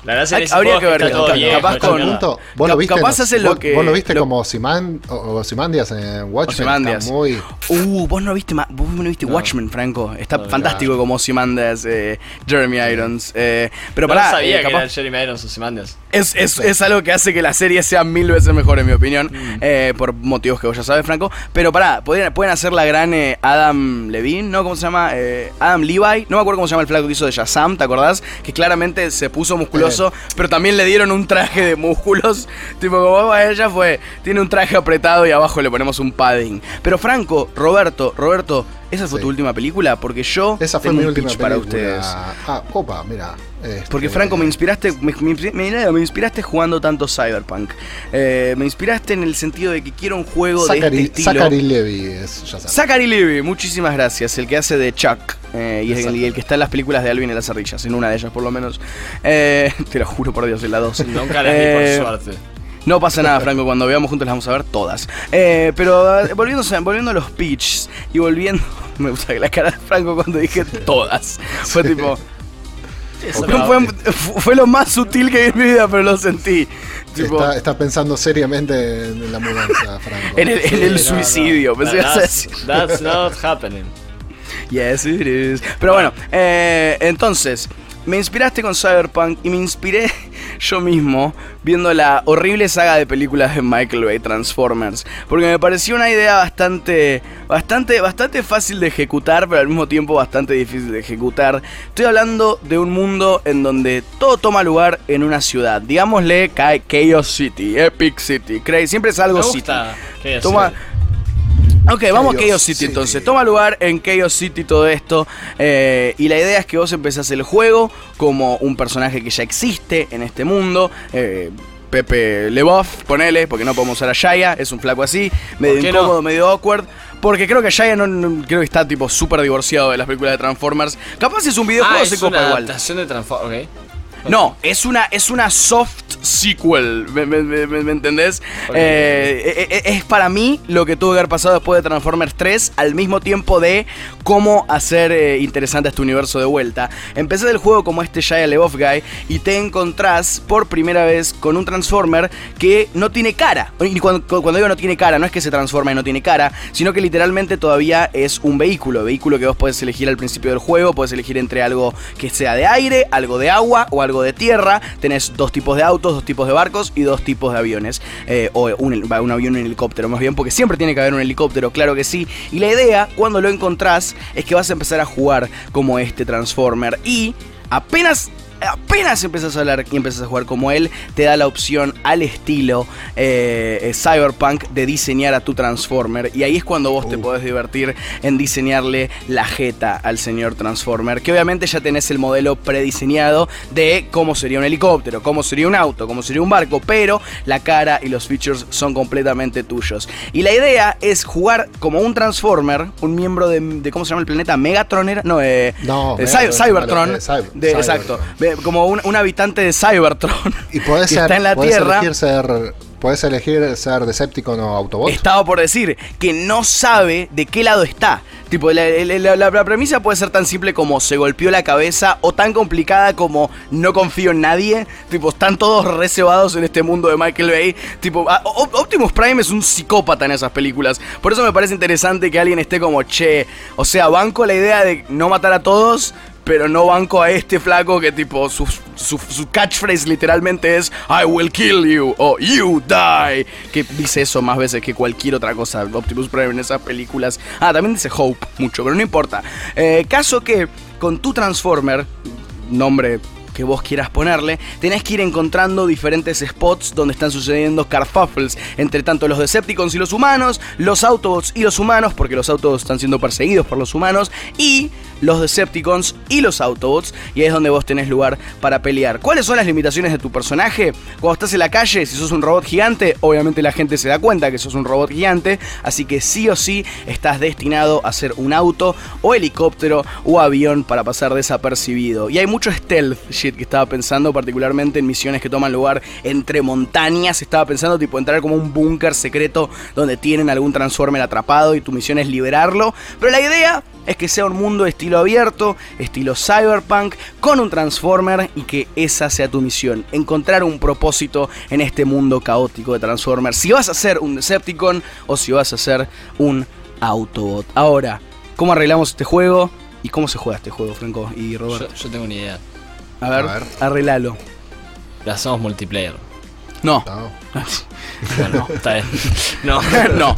La verdad es que habría que ver capaz con vos lo viste, capaz hace lo que vos lo viste como Siman o Simandias en Watchmen está muy uh vos no viste vos no viste Watchmen Franco. Está fantástico como Simandias eh, Jeremy Irons eh, pero no pará sabía eh, que era Jeremy Irons o Simandias. Es, es, es, algo que hace que la serie sea mil veces mejor en mi opinión mm. eh, por motivos que vos ya sabes Franco. Pero pará pueden, pueden hacer la gran eh, Adam Levine no cómo se llama Adam Levi no me acuerdo cómo se llama el flaco que hizo de Shazam ¿te acordás? que claramente se puso musculoso pero también le dieron un traje de músculos. Tipo, como ella fue, tiene un traje apretado y abajo le ponemos un padding. Pero Franco, Roberto, Roberto, ¿esa fue tu última película? Porque yo Esa fue mi última película. para ustedes. Ah, opa, mira. Este, Porque Franco, me inspiraste, me, me, inspiraste jugando tanto Cyberpunk. Eh, me inspiraste en el sentido de que quiero un juego de este estilo. Zachary Levy es, ya Zachary Levy, muchísimas gracias. El que hace de Chuck. Eh, y, el, que está en las películas de Alvin y las ardillas, en una de ellas por lo menos. Eh, te lo juro por Dios, en la dos. Nunca las vi por suerte. No pasa nada, Franco, cuando veamos juntos las vamos a ver todas. pero volviendo, volviendo a los pitches y volviendo. Me gusta la cara de Franco cuando dije todas. Fue tipo fue, lo más sutil que vi en mi vida, pero lo sentí. está, pensando seriamente en la mudanza, Franco. en el, suicidio. that's, not happening. Yes, it is. Pero bueno, eh, entonces, me inspiraste con Cyberpunk y me inspiré yo mismo viendo la horrible saga de películas de Michael Bay Transformers, porque me pareció una idea bastante bastante bastante fácil de ejecutar, pero al mismo tiempo bastante difícil de ejecutar. Estoy hablando de un mundo en donde todo toma lugar en una ciudad, digámosle Chaos City, Epic City, siempre es algo City. Toma Ok, vamos a Chaos City, entonces. Toma lugar en Chaos City todo esto. Eh, y la idea es que vos empezás el juego como un personaje que ya existe en este mundo. Eh, Pepe Leboff, ponele, porque no podemos usar a Shaya, es un flaco así, medio incómodo, medio awkward. Porque creo que Shaya no, creo que está tipo súper divorciado de las películas de Transformers. Capaz es un videojuego, ah, se copa igual. Adaptación de Transformers, No, es una, es una soft sequel, ¿me, entendés? Eh, eh, eh, es para mí lo que tuvo que haber pasado después de Transformers 3, al mismo tiempo de cómo hacer interesante este universo de vuelta. Empecé el juego como este Shia LeBoff guy y te encontrás por primera vez con un Transformer que no tiene cara. Y cuando, cuando digo no tiene cara, no es que se transforma y no tiene cara, sino que literalmente todavía es un vehículo. Vehículo que vos podés elegir al principio del juego, podés elegir entre algo que sea de aire, algo de agua o algo de tierra. Tenés dos tipos de autos dos tipos de barcos y dos tipos de aviones. Eh, o un, un avión y un helicóptero, más bien, porque siempre tiene que haber un helicóptero, claro que sí. Y la idea, cuando lo encontrás, es que vas a empezar a jugar como este Transformer. Y apenas apenas empiezas a hablar y empiezas a jugar como él, te da la opción al estilo eh, eh, Cyberpunk de diseñar a tu Transformer. Y ahí es cuando vos te uh. podés divertir en diseñarle la jeta al señor Transformer. Que obviamente ya tenés el modelo prediseñado de cómo sería un helicóptero, cómo sería un auto, cómo sería un barco, pero la cara y los features son completamente tuyos. Y la idea es jugar como un Transformer, un miembro de, ¿cómo se llama el planeta? Megatron era, no, eh, no Cybertron, exacto como un, habitante de Cybertron y puede ser, está en la Tierra. Elegir ser, puedes elegir ser Decepticon o Autobot. Estaba por decir que no sabe de qué lado está. Tipo, la, premisa puede ser tan simple como se golpeó la cabeza o tan complicada como no confío en nadie. Tipo, están todos reservados en este mundo de Michael Bay. Tipo, ah, Optimus Prime es un psicópata en esas películas. Por eso me parece interesante que alguien esté como, che, o sea, banco la idea de no matar a todos, pero no banco a este flaco que tipo su, catchphrase literalmente es I will kill you o You die. Que dice eso más veces que cualquier otra cosa. Optimus Prime en esas películas. Ah, también dice Hope mucho, pero no importa. Eh, caso que con tu Transformer, nombre que vos quieras ponerle, tenés que ir encontrando diferentes spots donde están sucediendo carfuffles entre tanto los Decepticons y los humanos, los Autobots y los humanos, porque los Autobots están siendo perseguidos por los humanos, y los Decepticons y los Autobots, y ahí es donde vos tenés lugar para pelear. ¿Cuáles son las limitaciones de tu personaje? Cuando estás en la calle, si sos un robot gigante, obviamente la gente se da cuenta que sos un robot gigante, así que sí o sí estás destinado a ser un auto o helicóptero o avión para pasar desapercibido. Y hay mucho stealth que estaba pensando, particularmente en misiones que toman lugar entre montañas. Estaba pensando tipo entrar como un búnker secreto donde tienen algún Transformer atrapado y tu misión es liberarlo. Pero la idea es que sea un mundo estilo abierto, estilo cyberpunk, con un Transformer y que esa sea tu misión, encontrar un propósito en este mundo caótico de Transformers. Si vas a ser un Decepticon o si vas a ser un Autobot. Ahora, ¿cómo arreglamos este juego? ¿Y cómo se juega este juego, Franco y Roberto? Yo, tengo una idea. A ver, a ver. arreglalo. La hacemos multiplayer. No. No. está bien. No. no.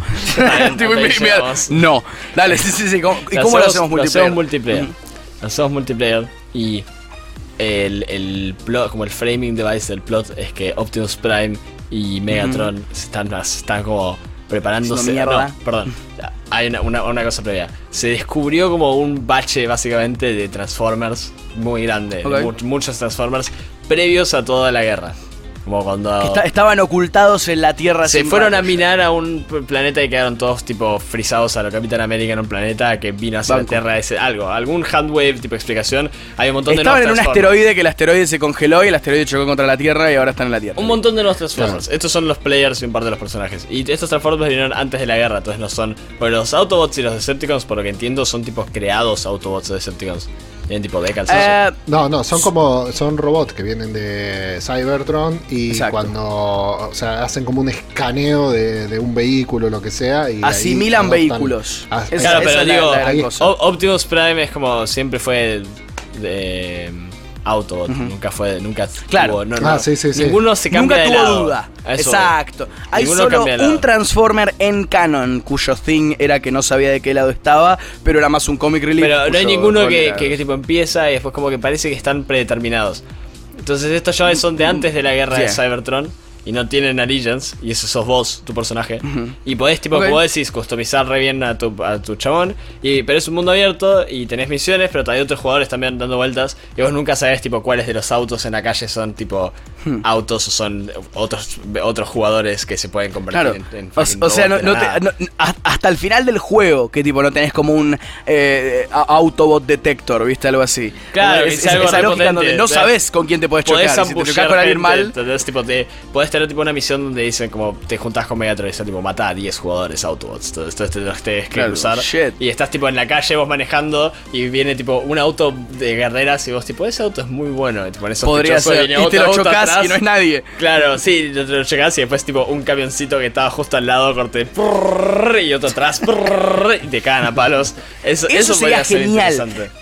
no. Dale, sí, sí, sí. ¿Y cómo lo hacemos multiplayer? Lo hacemos multiplayer. Lo hacemos multiplayer y el, el plot, como el framing device del plot es que Optimus Prime y Megatron están, están como preparándose. No, perdón. Hay una, una, cosa previa. Se descubrió como un bache básicamente de Transformers muy grande. muchos Transformers previos a toda la guerra. Como cuando. estaban ocultados en la Tierra. Se fueron a minar a un planeta y quedaron todos tipo frisados a lo Capitán América en un planeta que vino hacia la Tierra. Ese, algo, algún handwave tipo explicación. Hay un montón de Estaban en un asteroide que el asteroide se congeló y el asteroide chocó contra la Tierra y ahora están en la Tierra. Un montón de nuevos Transformers. Estos son los players y un par de los personajes. Y estos Transformers vinieron antes de la guerra, entonces no son. Pero los Autobots y los Decepticons, por lo que entiendo, son tipos creados Autobots o Decepticons. Tienen tipo de eh, no, no, son como. Son robots que vienen de Cybertron y cuando. O sea, hacen como un escaneo de, un vehículo o lo que sea. Y Asimilan vehículos. claro, pero digo, Optimus Prime es como siempre fue de Autobot. Nunca fue, nunca claro. no, ah, sí, sí, sí. Ninguno se cambia nunca tuvo duda. Exacto. Hay solo un Transformer en canon cuyo thing era que no sabía de qué lado estaba, pero era más un comic relief. Pero no hay ninguno que, que, tipo empieza y después como que parece que están predeterminados. Entonces estos ya son de antes de la guerra de Cybertron. Y no tienen allegiance, y ese sos vos, tu personaje. Y podés, tipo, como decís, customizar re bien a tu, a tu chabón. Y, pero es un mundo abierto y tenés misiones, pero hay otros jugadores también dando vueltas. Y vos nunca sabés, tipo, cuáles de los autos en la calle son, tipo, hmm. autos o son otros, otros jugadores que se pueden convertir en, O, sea, hasta el final del juego, que tipo, no tenés como un eh, Autobot detector, ¿viste? Algo así. Claro, es, algo donde no sabes con quién te puedes chocar. Si te chocas con alguien mal. Entonces, tipo, te, podés tener tipo una misión donde dicen como te juntás con Megatron y tipo mata a 10 jugadores Autobots. Entonces, te los tienes que cruzar. Y estás tipo en la calle vos manejando y viene tipo un auto de guerreras y vos tipo, ese auto es muy bueno. Y te pones Podría ser. Y, te lo chocas y no es nadie. Claro, sí, lo chocas y después tipo un camioncito que estaba justo al lado corte y otro atrás y te cagan a palos. Eso, eso, sería genial.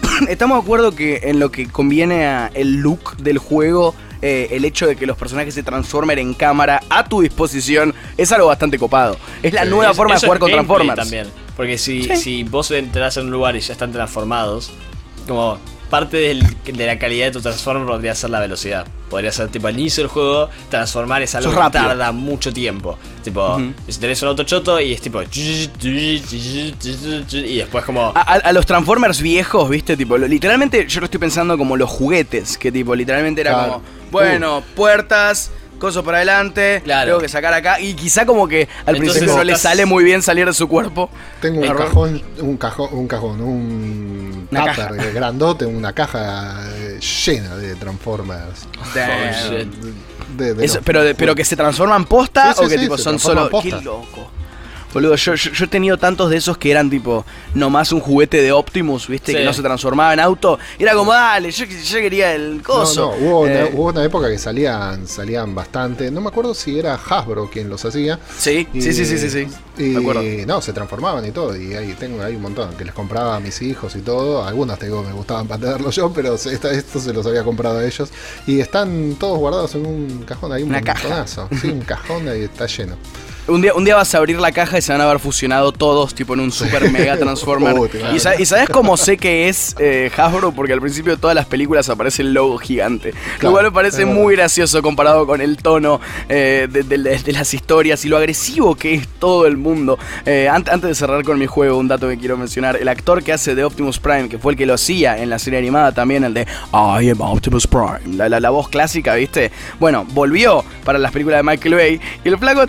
Estamos de acuerdo que en lo que conviene a el look del juego eh, el hecho de que los personajes se transformen en cámara a tu disposición es algo bastante copado. Es la nueva forma de jugar con Transformers. También, porque si, si vos entras en un lugar y ya están transformados, como parte de la calidad de tu transformer podría ser la velocidad. Podría ser tipo al inicio del juego, transformar es algo que tarda mucho tiempo. Tipo, si tenés un auto choto y es tipo. Y después como. A, los Transformers viejos, viste, tipo, literalmente yo lo estoy pensando como los juguetes, que tipo, literalmente era como. Bueno, puertas coso para adelante, claro. tengo que sacar acá. Y quizá como que al principio no le sale muy bien salir de su cuerpo. Tengo un cajón, un cajón, un cajón, un una caja. grandote, una caja eh, llena de Transformers. pero, pero que se transforman posta o que tipo son solo. Qué loco. Boludo, yo, he tenido tantos de esos que eran tipo nomás un juguete de Optimus, ¿viste? Que no se transformaba en auto. era como, dale, yo, quería el coso. No, no, hubo, una, época que salían, salían bastante. No me acuerdo si era Hasbro quien los hacía. Sí, sí, sí, sí, sí, Y me acuerdo. no, se transformaban y todo. Y ahí tengo ahí un montón que les compraba a mis hijos y todo. Algunos tengo me gustaban patearlos yo, pero esto se los había comprado a ellos. Y están todos guardados en un cajón ahí, un una caja. Sí, un cajón ahí está lleno. Un día, un día vas a abrir la caja y se van a haber fusionado todos, tipo en un super mega transformer. y, sabes cómo sé que es eh, Hasbro? Porque al principio de todas las películas aparece el logo gigante. lo cual me parece muy gracioso comparado con el tono eh, de, las historias y lo agresivo que es todo el mundo. Eh, antes, de cerrar con mi juego, un dato que quiero mencionar. El actor que hace de Optimus Prime, que fue el que lo hacía en la serie animada también, el de I am Optimus Prime. La, la voz clásica, ¿viste? Bueno, volvió para las películas de Michael Bay y el flaco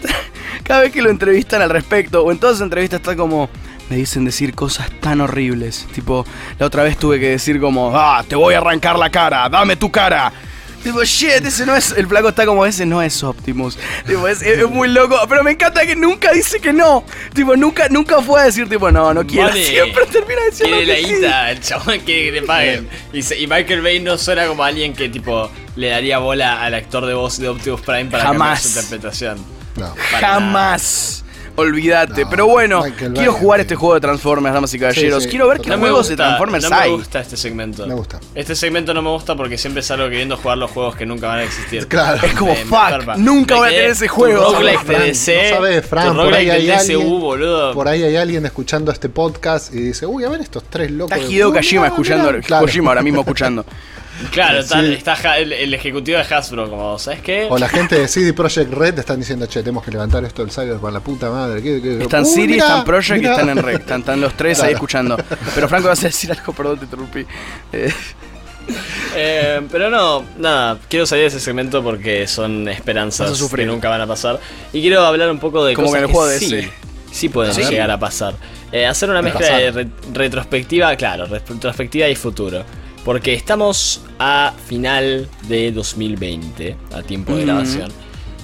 cada vez que lo entrevistan al respecto, o en todas las entrevistas está como, me dicen decir cosas tan horribles. Tipo, la otra vez tuve que decir como, ah, te voy a arrancar la cara, dame tu cara. Tipo, shit, ese no es. El flaco está como ese, no es Optimus. Tipo, es, muy loco. Pero me encanta que nunca dice que no. Tipo, nunca, nunca fue a decir, tipo, no, no quiero. Siempre termina diciendo. Quiere la guita, el chabón quiere que le paguen. Y, y, Michael Bay no suena como alguien que, tipo, le daría bola al actor de voz de Optimus Prime para cambiar su interpretación. No. Jamás. Olvídate. Pero bueno, quiero jugar este juego de Transformers, damas y caballeros. quiero ver qué juegos de Transformers hay. No me gusta este segmento. Me gusta. Este segmento no me gusta porque siempre salgo queriendo jugar los juegos que nunca van a existir. Claro. Es como, fuck, nunca voy a tener ese juego. Roguelike de DC. No sabes, Fran, por ahí hay alguien, boludo. Por ahí hay alguien escuchando este podcast y dice, uy, a ver estos tres locos. Está Hideo Kojima escuchando, Kojima ahora mismo escuchando. Claro, está, el, ejecutivo de Hasbro, como, ¿sabes qué? O la gente de CD Projekt Red están diciendo, che, tenemos que levantar esto del Cyber con la puta madre. Están CD, están Project y están en Red. Están, los tres ahí escuchando. Pero Franco, vas a decir algo, perdón, te interrumpí. Eh. Eh, pero no, nada, quiero salir de ese segmento porque son esperanzas que nunca van a pasar. Y quiero hablar un poco de cosas que, sí, sí pueden llegar a pasar. Eh, hacer una mezcla de retrospectiva, claro, retrospectiva y futuro. Porque estamos a final de 2020, a tiempo de grabación.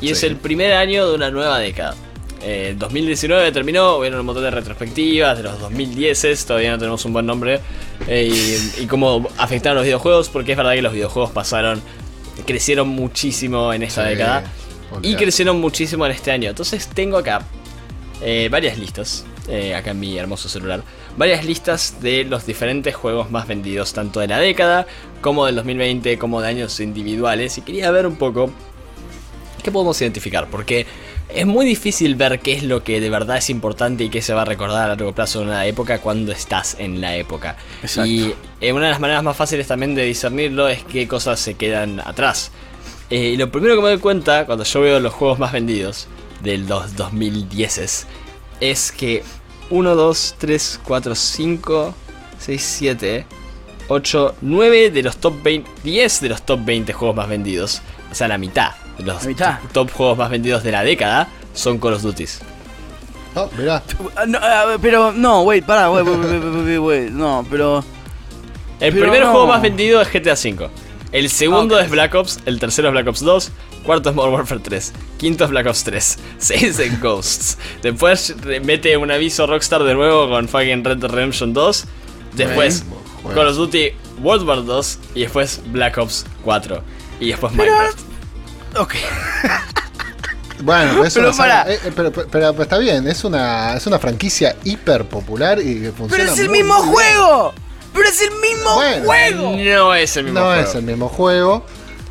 Y es el primer año de una nueva década. Eh, 2019 terminó, hubieron un montón de retrospectivas de los 2010, todavía no tenemos un buen nombre. Eh, y, cómo afectaron los videojuegos, porque es verdad que los videojuegos pasaron, crecieron muchísimo en esta década. Y crecieron muchísimo en este año. Entonces tengo acá eh, varias listas, eh, acá en mi hermoso celular, varias listas de los diferentes juegos más vendidos, tanto de la década como del 2020, como de años individuales. Y quería ver un poco qué podemos identificar, porque es muy difícil ver qué es lo que de verdad es importante y qué se va a recordar a largo plazo en una época cuando estás en la época. Y eh, una de las maneras más fáciles también de discernirlo es qué cosas se quedan atrás. Eh, y lo primero que me doy cuenta cuando yo veo los juegos más vendidos de los 2010 es que 1, 2, 3, 4, 5, 6, 7, 8, 9 de los top 20, 10 de los top 20 juegos más vendidos, o sea, la mitad de los top juegos más vendidos de la década son Call of Duty. Oh, mirá. pero no, wait, pará, wait, wait, wait, no, pero... El primer juego más vendido es GTA V. El segundo es Black Ops, el tercero es Black Ops 2, cuarto es Modern Warfare 3, quinto es Black Ops 3, seis es Ghosts. Después mete un aviso Rockstar de nuevo con fucking Red Dead Redemption 2. Después Call of Duty World War 2 y después Black Ops 4 y después Minecraft. Ok. Bueno, eso eh, eh, pero, pero, está bien, es una, es una franquicia hiper popular y que funciona. ¡Pero es el mismo juego! ¡Pero es el mismo juego! No es el mismo juego. No es el mismo juego.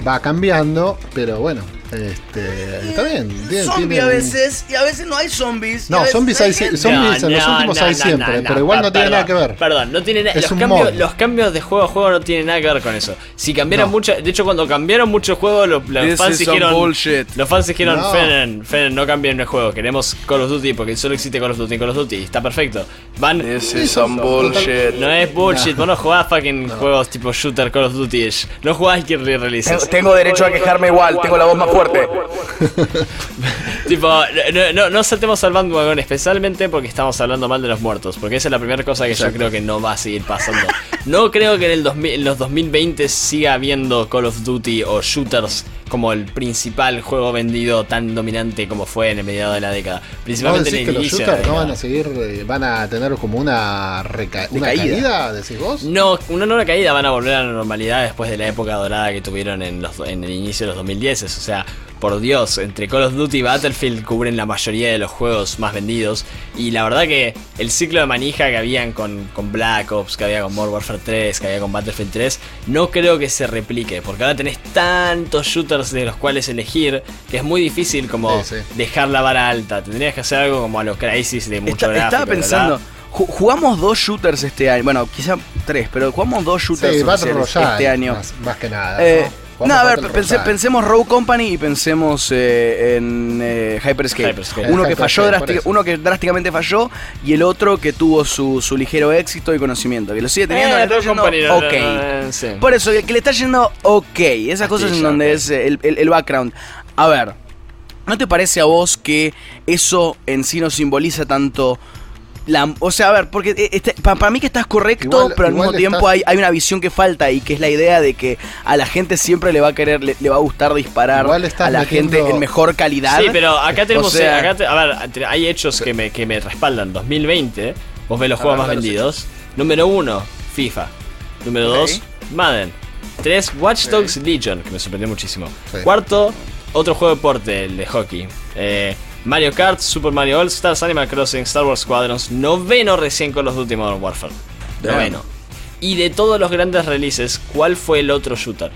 Va cambiando, pero bueno. Este, está bien. Tiene, a veces y a veces no hay zombies. No, zombies, hay, zombies en los últimos hay siempre, pero igual no, tiene nada que ver. Perdón, no tiene los, cambios, los cambios de juego a juego no tienen nada que ver con eso. Si cambiaron mucho, de hecho cuando cambiaron muchos juegos los, fans dijeron los fans dijeron, Fenen, Fenen, no cambien el juego, queremos Call of Duty porque solo existe Call of Duty, Call of Duty, está perfecto. Van This is some bullshit. No es bullshit, vos no jugás fucking juegos tipo shooter Call of Duty, no jugás que releases. Tengo derecho a quejarme igual, tengo la voz más fuerte. tipo, no, no, no, saltemos al bandwagon, especialmente porque estamos hablando mal de los muertos. Porque esa es la primera cosa que yo creo que no va a seguir pasando. No creo que en, el 2000, en los 2020 siga habiendo Call of Duty o shooters como el principal juego vendido tan dominante como fue en el mediado de la década. Principalmente en el que los shooters no van a seguir, eh, van a tener como una, caída, decís vos? No, una nueva caída, van a volver a la normalidad después de la época dorada que tuvieron en, los, en el inicio de los 2010. O sea, por Dios, entre Call of Duty y Battlefield cubren la mayoría de los juegos más vendidos. Y la verdad que el ciclo de manija que habían con, con Black Ops, que había con Modern Warfare 3, que había con Battlefield 3, no creo que se replique. Porque ahora tenés tantos shooters de los cuales elegir que es muy difícil como dejar la vara alta. Tendrías que hacer algo como a los Crisis de mucho Está, Estaba pensando. Jugamos dos shooters este año, bueno, quizá tres, pero jugamos dos shooters este año. Más, que nada. Eh, no, a ver, pensemos Rogue Company y pensemos eh, en eh, Hyperscape. Uno, que falló uno que drásticamente falló y el otro que tuvo su, su ligero éxito y conocimiento. Que lo sigue teniendo. Eh, ok. Por eso, que le está yendo ok. Esas cosas en donde es el, el background. A ver, ¿no te parece a vos que eso en sí no simboliza tanto o sea, a ver, porque eh, este, para mí que estás correcto, pero al mismo tiempo hay, hay, una visión que falta y que es la idea de que a la gente siempre le va a querer, le, va a gustar disparar a la gente en mejor calidad. Sí, pero acá tenemos, eh, a ver, hay hechos que me, que me respaldan. 2020, vos ves los juegos más vendidos. Número uno, FIFA. Número dos, Madden. Tres, Watch Dogs Legion, que me sorprendió muchísimo. Cuarto, otro juego de deporte, el de hockey. Eh, Mario Kart, Super Mario All Stars, Animal Crossing, Star Wars Squadrons, noveno recién con los últimos Modern Warfare. Noveno. Y de todos los grandes releases, ¿cuál fue el otro shooter?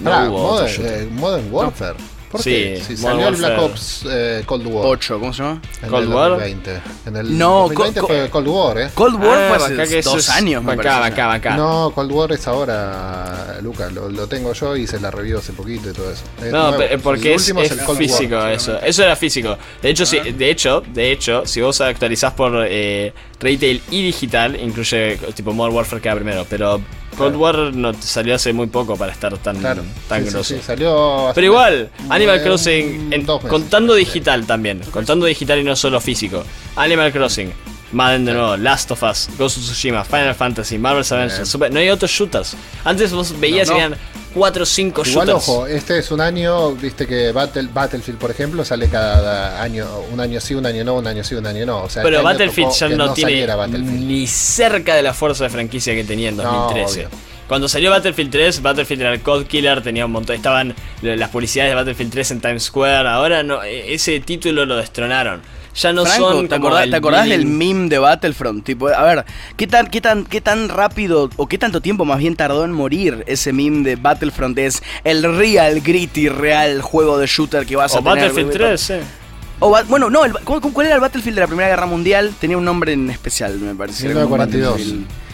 No hubo otro shooter. Eh, Modern Warfare. ¿Por sí, Si salió el Black Ops eh, Cold War. 8, ¿cómo se llama? En Cold el War. 2020. En el no, 2020 fue Cold War, ¿eh? Cold War ah, fue hace dos años, me acá, acá, acá. No, Cold War es ahora, Lucas. Lo, lo, tengo yo y se la revió hace poquito y todo eso. no, porque es, es, físico eso. Eso era físico. De hecho, sí, de hecho, de hecho, si vos actualizás por eh, retail y digital, incluye tipo Modern Warfare queda primero, pero Cold War no salió hace muy poco para estar tan, tan grosso. salió Pero igual, Animal Crossing, contando digital también, contando digital y no solo físico. Animal Crossing, Madden de nuevo, Last of Us, Ghost of Tsushima, Final Fantasy, Marvel's Avengers, no hay otros shooters. Antes vos veías que eran 4 o 5 shooters. ojo, este es un año, viste que Battle, Battlefield, por ejemplo, sale cada año, un año sí, un año no, un año sí, un año no. O sea, Pero este Battlefield ya no, tiene ni cerca de la fuerza de franquicia que tenía en 2013. Cuando salió Battlefield 3, Battlefield era el Code Killer, tenía un montón, estaban las publicidades de Battlefield 3 en Times Square, ahora no, e, ese título lo destronaron ya no son. ¿te acordás, ¿te acordás del meme de Battlefront? Tipo, a ver, ¿qué tan, qué, tan, ¿qué tan rápido o qué tanto tiempo más bien tardó en morir ese meme de Battlefront? Es el real, gritty, real juego de shooter que vas a tener. O Battlefield 3, sí. bueno, no, ¿cuál era el Battlefield de la Primera Guerra Mundial? Tenía un nombre en especial, me parece. 1942.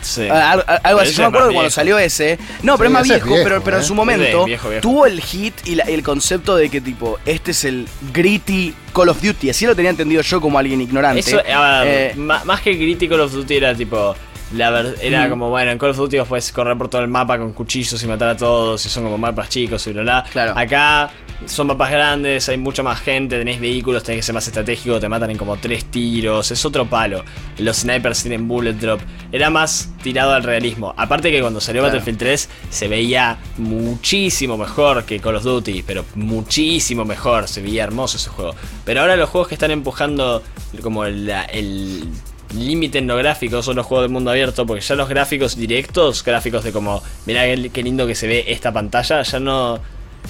Sí. Ah, algo así. Yo me acuerdo cuando salió ese. No, pero es más viejo, pero, pero en su ¿eh? momento tuvo el hit y el concepto de que, tipo, este es el gritty Call of Duty. Así lo tenía entendido yo como alguien ignorante. Eso, eh, más que gritty Call of Duty era tipo la era como, bueno, en Call of Duty vos puedes correr por todo el mapa con cuchillos y matar a todos, y son como mapas chicos y bla bla. Claro. Acá son mapas grandes, hay mucha más gente, tenés vehículos, tenés que ser más estratégico, te matan en como tres tiros, es otro palo. Los snipers tienen bullet drop. Era más tirado al realismo. Aparte que cuando salió Battlefield 3 se veía muchísimo mejor que Call of Duty, pero muchísimo mejor, se veía hermoso ese juego. Pero ahora los juegos que están empujando como el límite en lo gráfico son los juegos de mundo abierto, porque ya los gráficos directos, gráficos de como, mirá qué lindo que se ve esta pantalla, ya no...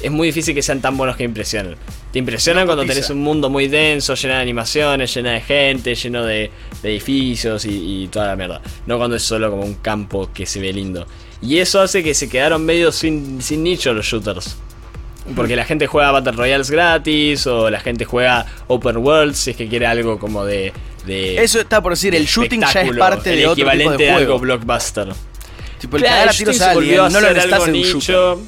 Es muy difícil que sean tan buenos que impresionen. Te impresionan cuando tenés un mundo muy denso, lleno de animaciones, lleno de gente, lleno de, edificios y, toda la mierda. No cuando es solo como un campo que se ve lindo. Y eso hace que se quedaron medio sin, sin nicho los shooters. Porque la gente juega Battle Royales gratis o la gente juega Open World si es que quiere algo como de, Eso está por decir, el shooting ya es parte de otro equivalente tipo de, algo blockbuster. Tipo el claro, a volvió a no lo algo nicho.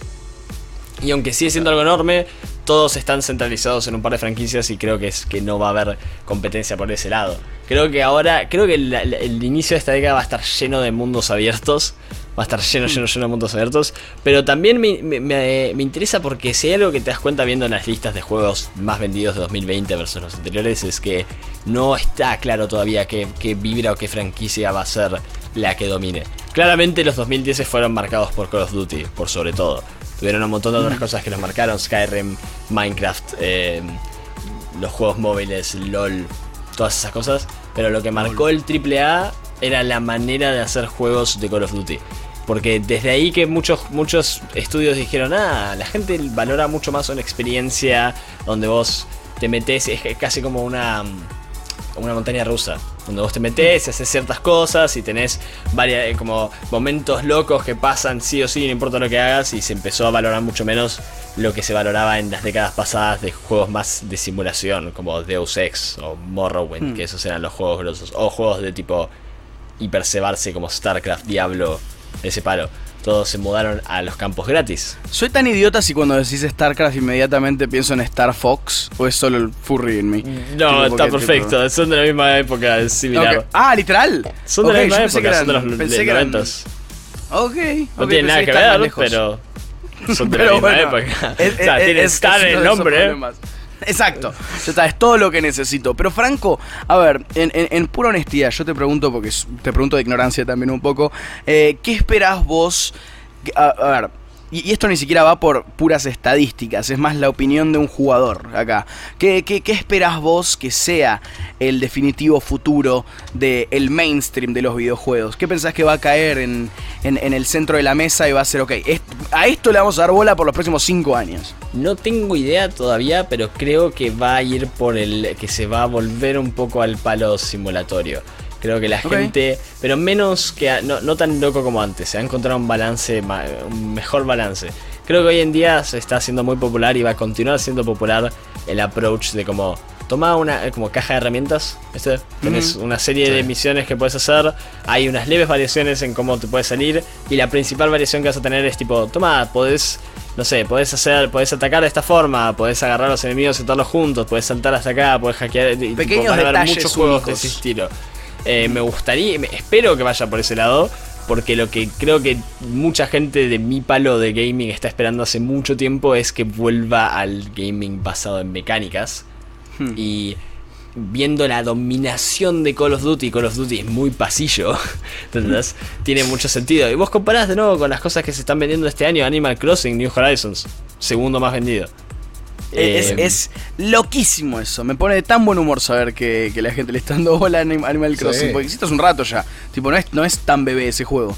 Y aunque sigue siendo algo enorme, todos están centralizados en un par de franquicias y creo que es que no va a haber competencia por ese lado. Creo que ahora, creo que el inicio de esta década va a estar lleno de mundos abiertos va a estar lleno, lleno, lleno de mundos abiertos. Pero también me, interesa porque si hay algo que te das cuenta viendo en las listas de juegos más vendidos de 2020 versus los anteriores es que no está claro todavía qué, vibra o qué franquicia va a ser la que domine. Claramente los 2010 fueron marcados por Call of Duty, por sobre todo. Tuvieron un montón de otras cosas que los marcaron, Skyrim, Minecraft, eh, los juegos móviles, LOL, todas esas cosas. Pero lo que marcó el AAA era la manera de hacer juegos de Call of Duty. Porque desde ahí que muchos, muchos estudios dijeron, ah, la gente valora mucho más una experiencia donde vos te metes, es casi como una, una montaña rusa. Donde vos te metes y haces ciertas cosas y tenés varias, eh, como momentos locos que pasan sí o sí, no importa lo que hagas, y se empezó a valorar mucho menos lo que se valoraba en las décadas pasadas de juegos más de simulación, como Deus Ex o Morrowind, hmm. que esos eran los juegos grosos, o juegos de tipo hipercebarse como StarCraft, Diablo, ese palo. Todos se mudaron a los campos gratis. ¿Soy tan idiota si cuando decís StarCraft inmediatamente pienso en Star Fox? ¿O es solo el furry en mí? No, está perfecto. Son de la misma época, es similar. Ah, literal. Son de la misma época, son de los pensé Ok. No tiene nada que ver, pero. Son de la misma época. o sea, tiene Star en el nombre. Exacto. es todo lo que necesito. Pero Franco, a ver, en, pura honestidad, yo te pregunto, porque te pregunto de ignorancia también un poco, eh, ¿qué esperás vos? a ver, y, esto ni siquiera va por puras estadísticas, es más la opinión de un jugador acá. ¿Qué, qué, esperás vos que sea el definitivo futuro del mainstream de los videojuegos? ¿Qué pensás que va a caer en, el centro de la mesa y va a ser, ok, a esto le vamos a dar bola por los próximos 5 años? No tengo idea todavía, pero creo que va a ir por el que se va a volver un poco al palo simulatorio. Creo que la gente, pero menos que, no, tan loco como antes, se ha encontrado un balance, un mejor balance. Creo que hoy en día se está haciendo muy popular y va a continuar siendo popular el approach de como toma una como caja de herramientas, ¿viste? Tienes una serie de misiones que puedes hacer, hay unas leves variaciones en cómo te puedes salir y la principal variación que vas a tener es tipo, toma, podés no sé, podés hacer, podés atacar de esta forma, podés agarrar a los enemigos y sentarlos juntos, podés saltar hasta acá, podés hackear, pequeños detalles muchos juegos de ese estilo. Eh, me gustaría, espero que vaya por ese lado, porque lo que creo que mucha gente de mi palo de gaming está esperando hace mucho tiempo es que vuelva al gaming basado en mecánicas. Hmm. Y viendo la dominación de Call of Duty, Call of Duty es muy pasillo, ¿entendés? Tiene mucho sentido. Y vos comparás de nuevo con las cosas que se están vendiendo este año, Animal Crossing, New Horizons, segundo más vendido. Eh, es, loquísimo eso. Me pone de tan buen humor saber que, la gente le está dando bola a Animal Crossing. Porque hiciste un rato ya. Tipo, no es, no es tan bebé ese juego.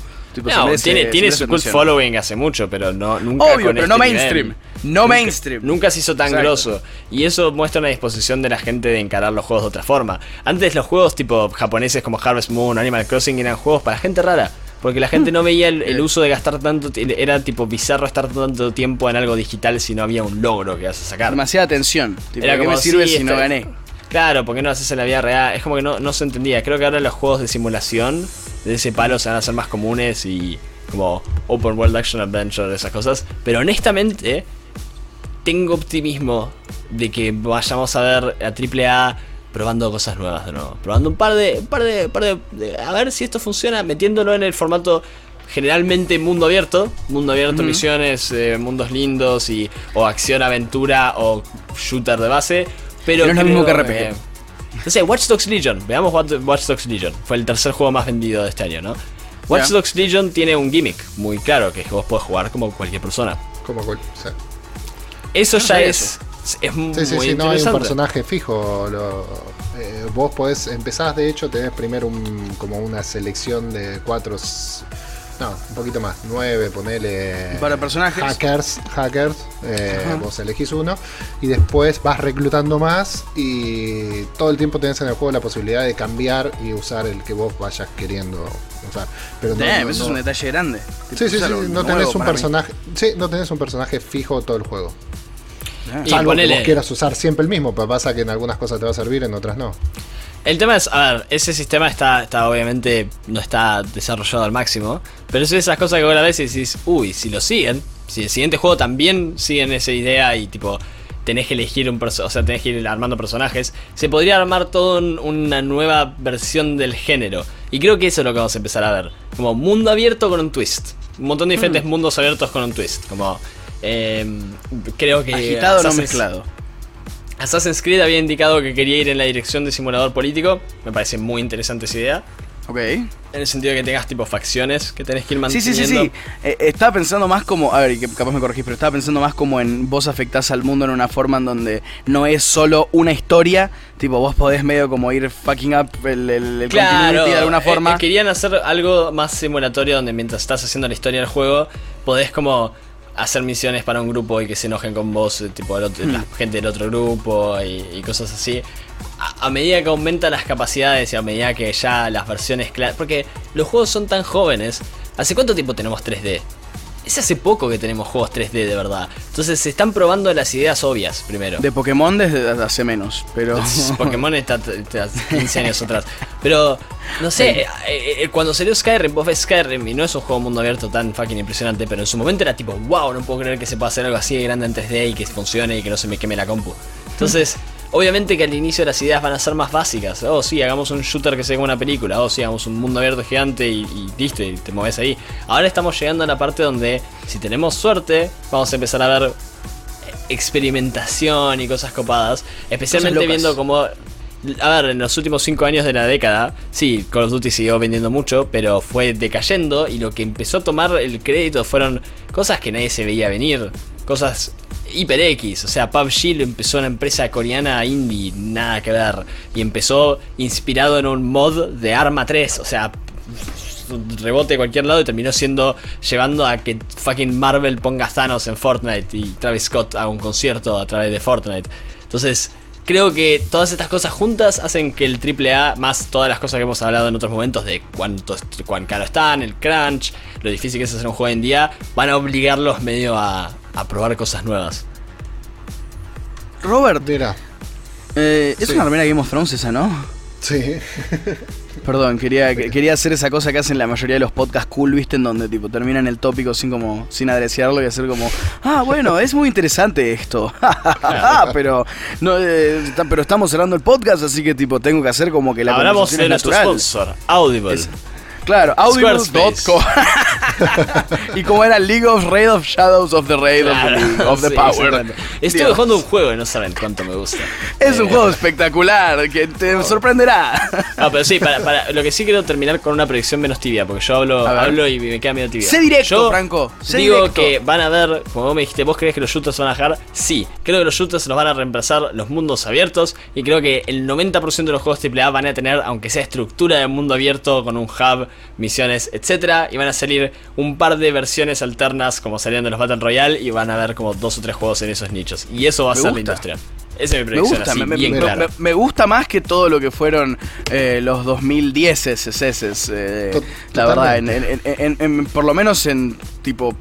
tiene, tiene su cult following hace mucho, pero no, nunca Obvio, pero no este mainstream. No mainstream. Nunca se hizo tan grosso. Y eso muestra una disposición de la gente de encarar los juegos de otra forma. Antes los juegos tipo japoneses como Harvest Moon, Animal Crossing eran juegos para gente rara. Porque la gente no veía el, uso de gastar tanto. Era tipo bizarro estar tanto tiempo en algo digital si no había un logro que vas a sacar. Demasiada atención. era como, me sirve si no gané? claro, ¿por qué no lo haces en la vida real? Es como que no, no se entendía. Creo que ahora los juegos de simulación de ese palo se van a hacer más comunes y como Open World Action Adventure, esas cosas. Pero honestamente, tengo optimismo de que vayamos a ver a AAA probando cosas nuevas de nuevo. Probando un par de. Un par de, par de, a ver si esto funciona, metiéndolo en el formato generalmente mundo abierto. Mundo abierto, misiones, eh, mundos lindos y. o acción, aventura o shooter de base. Pero no es lo mismo que RPG. no sé, Watch Dogs Legion. Veamos Watch Dogs Legion. Fue el tercer juego más vendido de este año, ¿no? Watch Dogs Legion tiene un gimmick muy claro, que vos podés jugar como cualquier persona. Como cual, Eso ya es, es muy sí, sí, sí, no hay un personaje fijo. Eh, vos podés, empezás de hecho, tenés primero un, como una selección de cuatro no, un poquito más. Nueve, ponele. Para personajes. Hackers, hackers. Eh, vos elegís uno. Y después vas reclutando más. Y todo el tiempo tenés en el juego la posibilidad de cambiar y usar el que vos vayas queriendo usar. Pero no, eso es un detalle grande. Sí, sí, sí. No tenés un personaje. Sí, no tenés un personaje fijo todo el juego. Y Salvo que vos quieras usar siempre el mismo, pero pasa que en algunas cosas te va a servir, en otras no. El tema es, a ver, ese sistema está, está obviamente, no está desarrollado al máximo, pero es esas cosas que vos a veces decís, uy, si lo siguen, si el siguiente juego también siguen esa idea y tipo, tenés que elegir un personaje, o sea, tenés que ir armando personajes, se podría armar toda una nueva versión del género. Y creo que eso es lo que vamos a empezar a ver. Como mundo abierto con un twist. Un montón de diferentes mm. mundos abiertos con un twist. Como, eh, creo que... Agitado no mezclado. Assassin's Creed había indicado que quería ir en la dirección de simulador político. Me parece muy interesante esa idea. Ok. En el sentido de que tengas tipo facciones que tenés que ir manteniendo. Sí, sí, sí, sí. Eh, estaba pensando más como. A ver, capaz me corregís, pero estaba pensando más como en vos afectás al mundo en una forma en donde no es solo una historia. Tipo, vos podés medio como ir fucking up el, el, claro, de alguna forma. Eh, querían hacer algo más simulatorio donde mientras estás haciendo la historia del juego, podés como hacer misiones para un grupo y que se enojen con vos, eh, tipo la hmm. gente del otro grupo y, cosas así. A, medida que aumentan las capacidades y a medida que ya las versiones claras. Porque los juegos son tan jóvenes. ¿Hace cuánto tiempo tenemos 3D? Es hace poco que tenemos juegos 3D de verdad. Entonces se están probando las ideas obvias primero. De Pokémon desde hace menos, pero. Pokémon está, 15 años atrás. Pero, no sé, eh, eh, cuando salió Skyrim, vos ves Skyrim y no es un juego mundo abierto tan fucking impresionante, pero en su momento era tipo, wow, no puedo creer que se pueda hacer algo así de grande en 3D y que funcione y que no se me queme la compu. Entonces. Obviamente que al inicio las ideas van a ser más básicas. Oh, sí, hagamos un shooter que sea como una película. Oh, sí, hagamos un mundo abierto gigante y, y listo, y te mueves ahí. Ahora estamos llegando a la parte donde, si tenemos suerte, vamos a empezar a ver experimentación y cosas copadas. Especialmente viendo como. A ver, en los últimos 5 años de la década, sí, Call of Duty siguió vendiendo mucho, pero fue decayendo y lo que empezó a tomar el crédito fueron cosas que nadie se veía venir. Cosas HyperX, o sea, PUBG lo empezó una empresa coreana indie, nada que ver. Y empezó inspirado en un mod de Arma 3, o sea, rebote de cualquier lado y terminó siendo llevando a que fucking Marvel ponga Thanos en Fortnite y Travis Scott haga un concierto a través de Fortnite. Entonces, creo que todas estas cosas juntas hacen que el AAA, más todas las cosas que hemos hablado en otros momentos de cuánto, cuán caro están, el crunch, lo difícil que es hacer un juego en día, van a obligarlos medio a, a probar cosas nuevas. Robert, Mira. Eh, es una remera Game of Thrones esa, ¿no? Sí. Perdón, quería, quería hacer esa cosa que hacen la mayoría de los podcasts cool, ¿viste? En donde tipo terminan el tópico sin como sin adreciarlo y hacer como, ah, bueno, es muy interesante esto. pero no eh, pero estamos cerrando el podcast, así que tipo tengo que hacer como que la Hablamos de nuestro sponsor, Audible. Claro, audible.com. y como era League of Raid of Shadows of the Raid of the, Power. Estuve jugando un juego y no saben cuánto me gusta. Es un eh, juego espectacular que te sorprenderá. No, pero sí, para, lo que sí quiero terminar con una predicción menos tibia, porque yo hablo, hablo y me queda medio tibia. Sé directo, Franco. digo que van a ver, como vos me dijiste, ¿vos crees que los shooters van a dejar? Sí, creo que los shooters los van a reemplazar los mundos abiertos y creo que el 90% de los juegos AAA van a tener, aunque sea estructura de mundo abierto con un hub misiones, etcétera, y van a salir un par de versiones alternas como salían de los Battle Royale y van a ver como dos o tres juegos en esos nichos. Y eso va a ser la industria. Esa es mi predicción, me gusta, bien me, me, gusta más que todo lo que fueron eh, los 2010 SS, eh, la verdad, en, por lo menos en tipo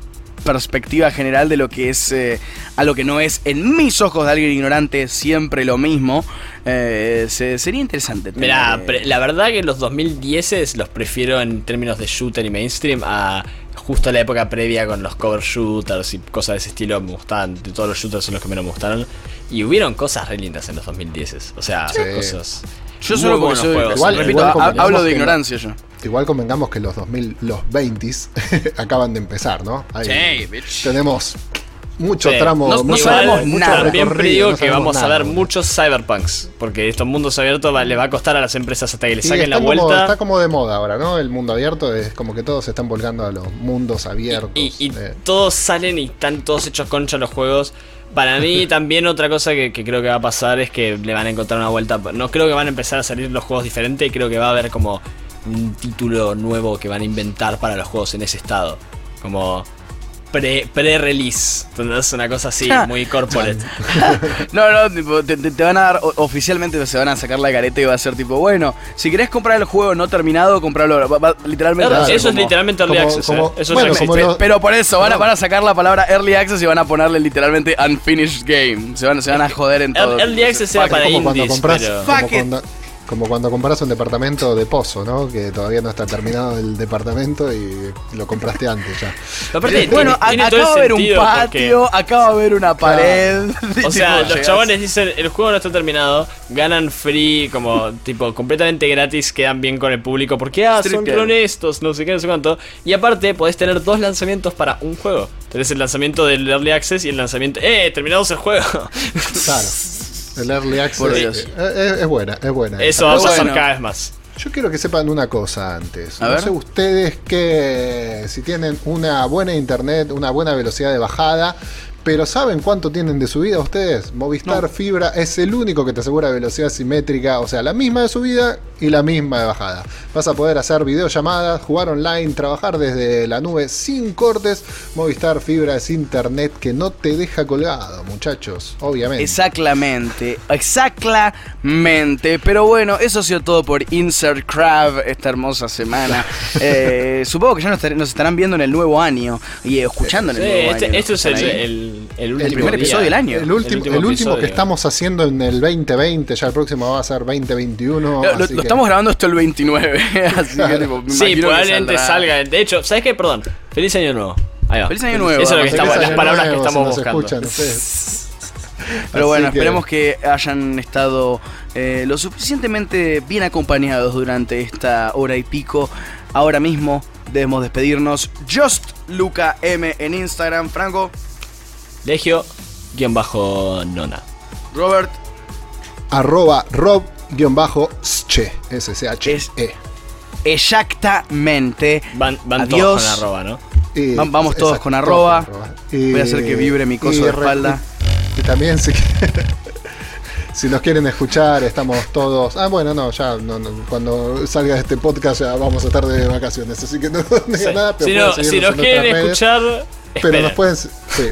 perspectiva general de lo que es eh, a lo que no es en mis ojos de alguien ignorante siempre lo mismo. Eh, sería interesante. Mira, la verdad que los 2010 los prefiero en términos de shooter y mainstream a justo la época previa con los cover shooters y cosas de ese estilo me gustaban. De todos los shooters son los que menos me gustaron. Y hubieron cosas re lindas en los 2010. O sea, cosas. Yo solo porque soy, igual, repito, hablo de ignorancia yo. Igual convengamos que los 2000, los 20s acaban de empezar, ¿no? Ahí Tenemos mucho tramo. No, sabemos nada. También digo que vamos a ver muchos cyberpunks. Porque estos mundos abiertos le va a costar a las empresas hasta que le saquen la vuelta. está como de moda ahora, ¿no? El mundo abierto es como que todos se están volcando a los mundos abiertos. Y, eh. todos salen y están todos hechos concha los juegos. Para mí también otra cosa que, creo que va a pasar es que le van a encontrar una vuelta. No creo que van a empezar a salir los juegos diferentes. Creo que va a haber como un título nuevo que van a inventar para los juegos en ese estado. Como pre-release. entonces una cosa así, muy corporate. no, no, te, van a dar, oficialmente se van a sacar la careta y va a ser tipo, bueno, si querés comprar el juego no terminado, comprarlo. literalmente. eso es literalmente Early Access. ¿eh? Eso Pero por eso, van a, van a, sacar la palabra Early Access y van a ponerle literalmente Unfinished Game. Se van, se van a joder en todo. Early Access era para indies, pero... Como cuando compras un departamento de pozo, ¿no? Que todavía no está terminado el departamento y lo compraste antes ya. bueno, acaba de haber un patio, acaba de haber una pared. O sea, los chabones dicen, el juego no está terminado, ganan free, como tipo completamente gratis, quedan bien con el público porque ah, son honestos, no sé qué, no sé cuánto. Y aparte, podés tener dos lanzamientos para un juego. Tenés el lanzamiento del Early Access y el lanzamiento... ¡Eh! Terminamos el juego. Claro. El Early Access es, buena, es buena. Eso va a pasar cada vez más. Yo quiero que sepan una cosa antes. no sé ustedes que si tienen una buena internet, una buena velocidad de bajada, pero ¿saben cuánto tienen de subida ustedes? Movistar Fibra es el único que te asegura velocidad simétrica, o sea, la misma de subida y la misma de bajada. Vas a poder hacer videollamadas, jugar online, trabajar desde la nube sin cortes. Movistar Fibra es internet que no te deja colgado, muchachos, obviamente. Exactamente, exactamente. Pero bueno, eso ha sido todo por Insert Crab esta hermosa semana. Eh, supongo que ya nos, estarán viendo en el nuevo año y escuchando en el nuevo este, año. Esto es el el, primer episodio del año. El, último, que estamos haciendo en el 2020, ya el próximo va a ser 2021. Lo, estamos grabando esto el 29. así que, sí, probablemente salga. De hecho, ¿sabes qué? Perdón. Feliz año nuevo. Ahí va. Feliz año nuevo. Eso es lo que estamos, las palabras que estamos buscando. Pero bueno, esperemos que hayan estado eh, lo suficientemente bien acompañados durante esta hora y pico. Ahora mismo debemos despedirnos. Just Luca M en Instagram. Franco. Legio-nona. Robert. Arroba Rob-Sche. S-C-H-E. Exactamente. Van, todos con arroba, ¿no? vamos todos con arroba. Voy a hacer que vibre mi coso de espalda. Y, también si, si nos quieren escuchar, estamos todos. Ah, bueno, no, ya cuando salga este podcast ya vamos a estar de vacaciones, así que no, digo nada. Pero si, si nos quieren escuchar pero nos pueden,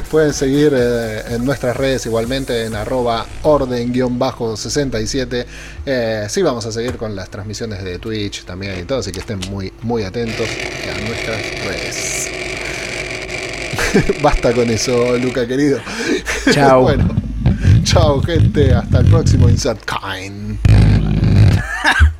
pueden seguir eh, en nuestras redes igualmente en arroba orden-67. Eh, sí, vamos a seguir con las transmisiones de Twitch también y todo, así que estén muy, muy atentos a nuestras redes. Basta con eso, Luca querido. Chao. bueno, chao gente, hasta el próximo Insert Kind.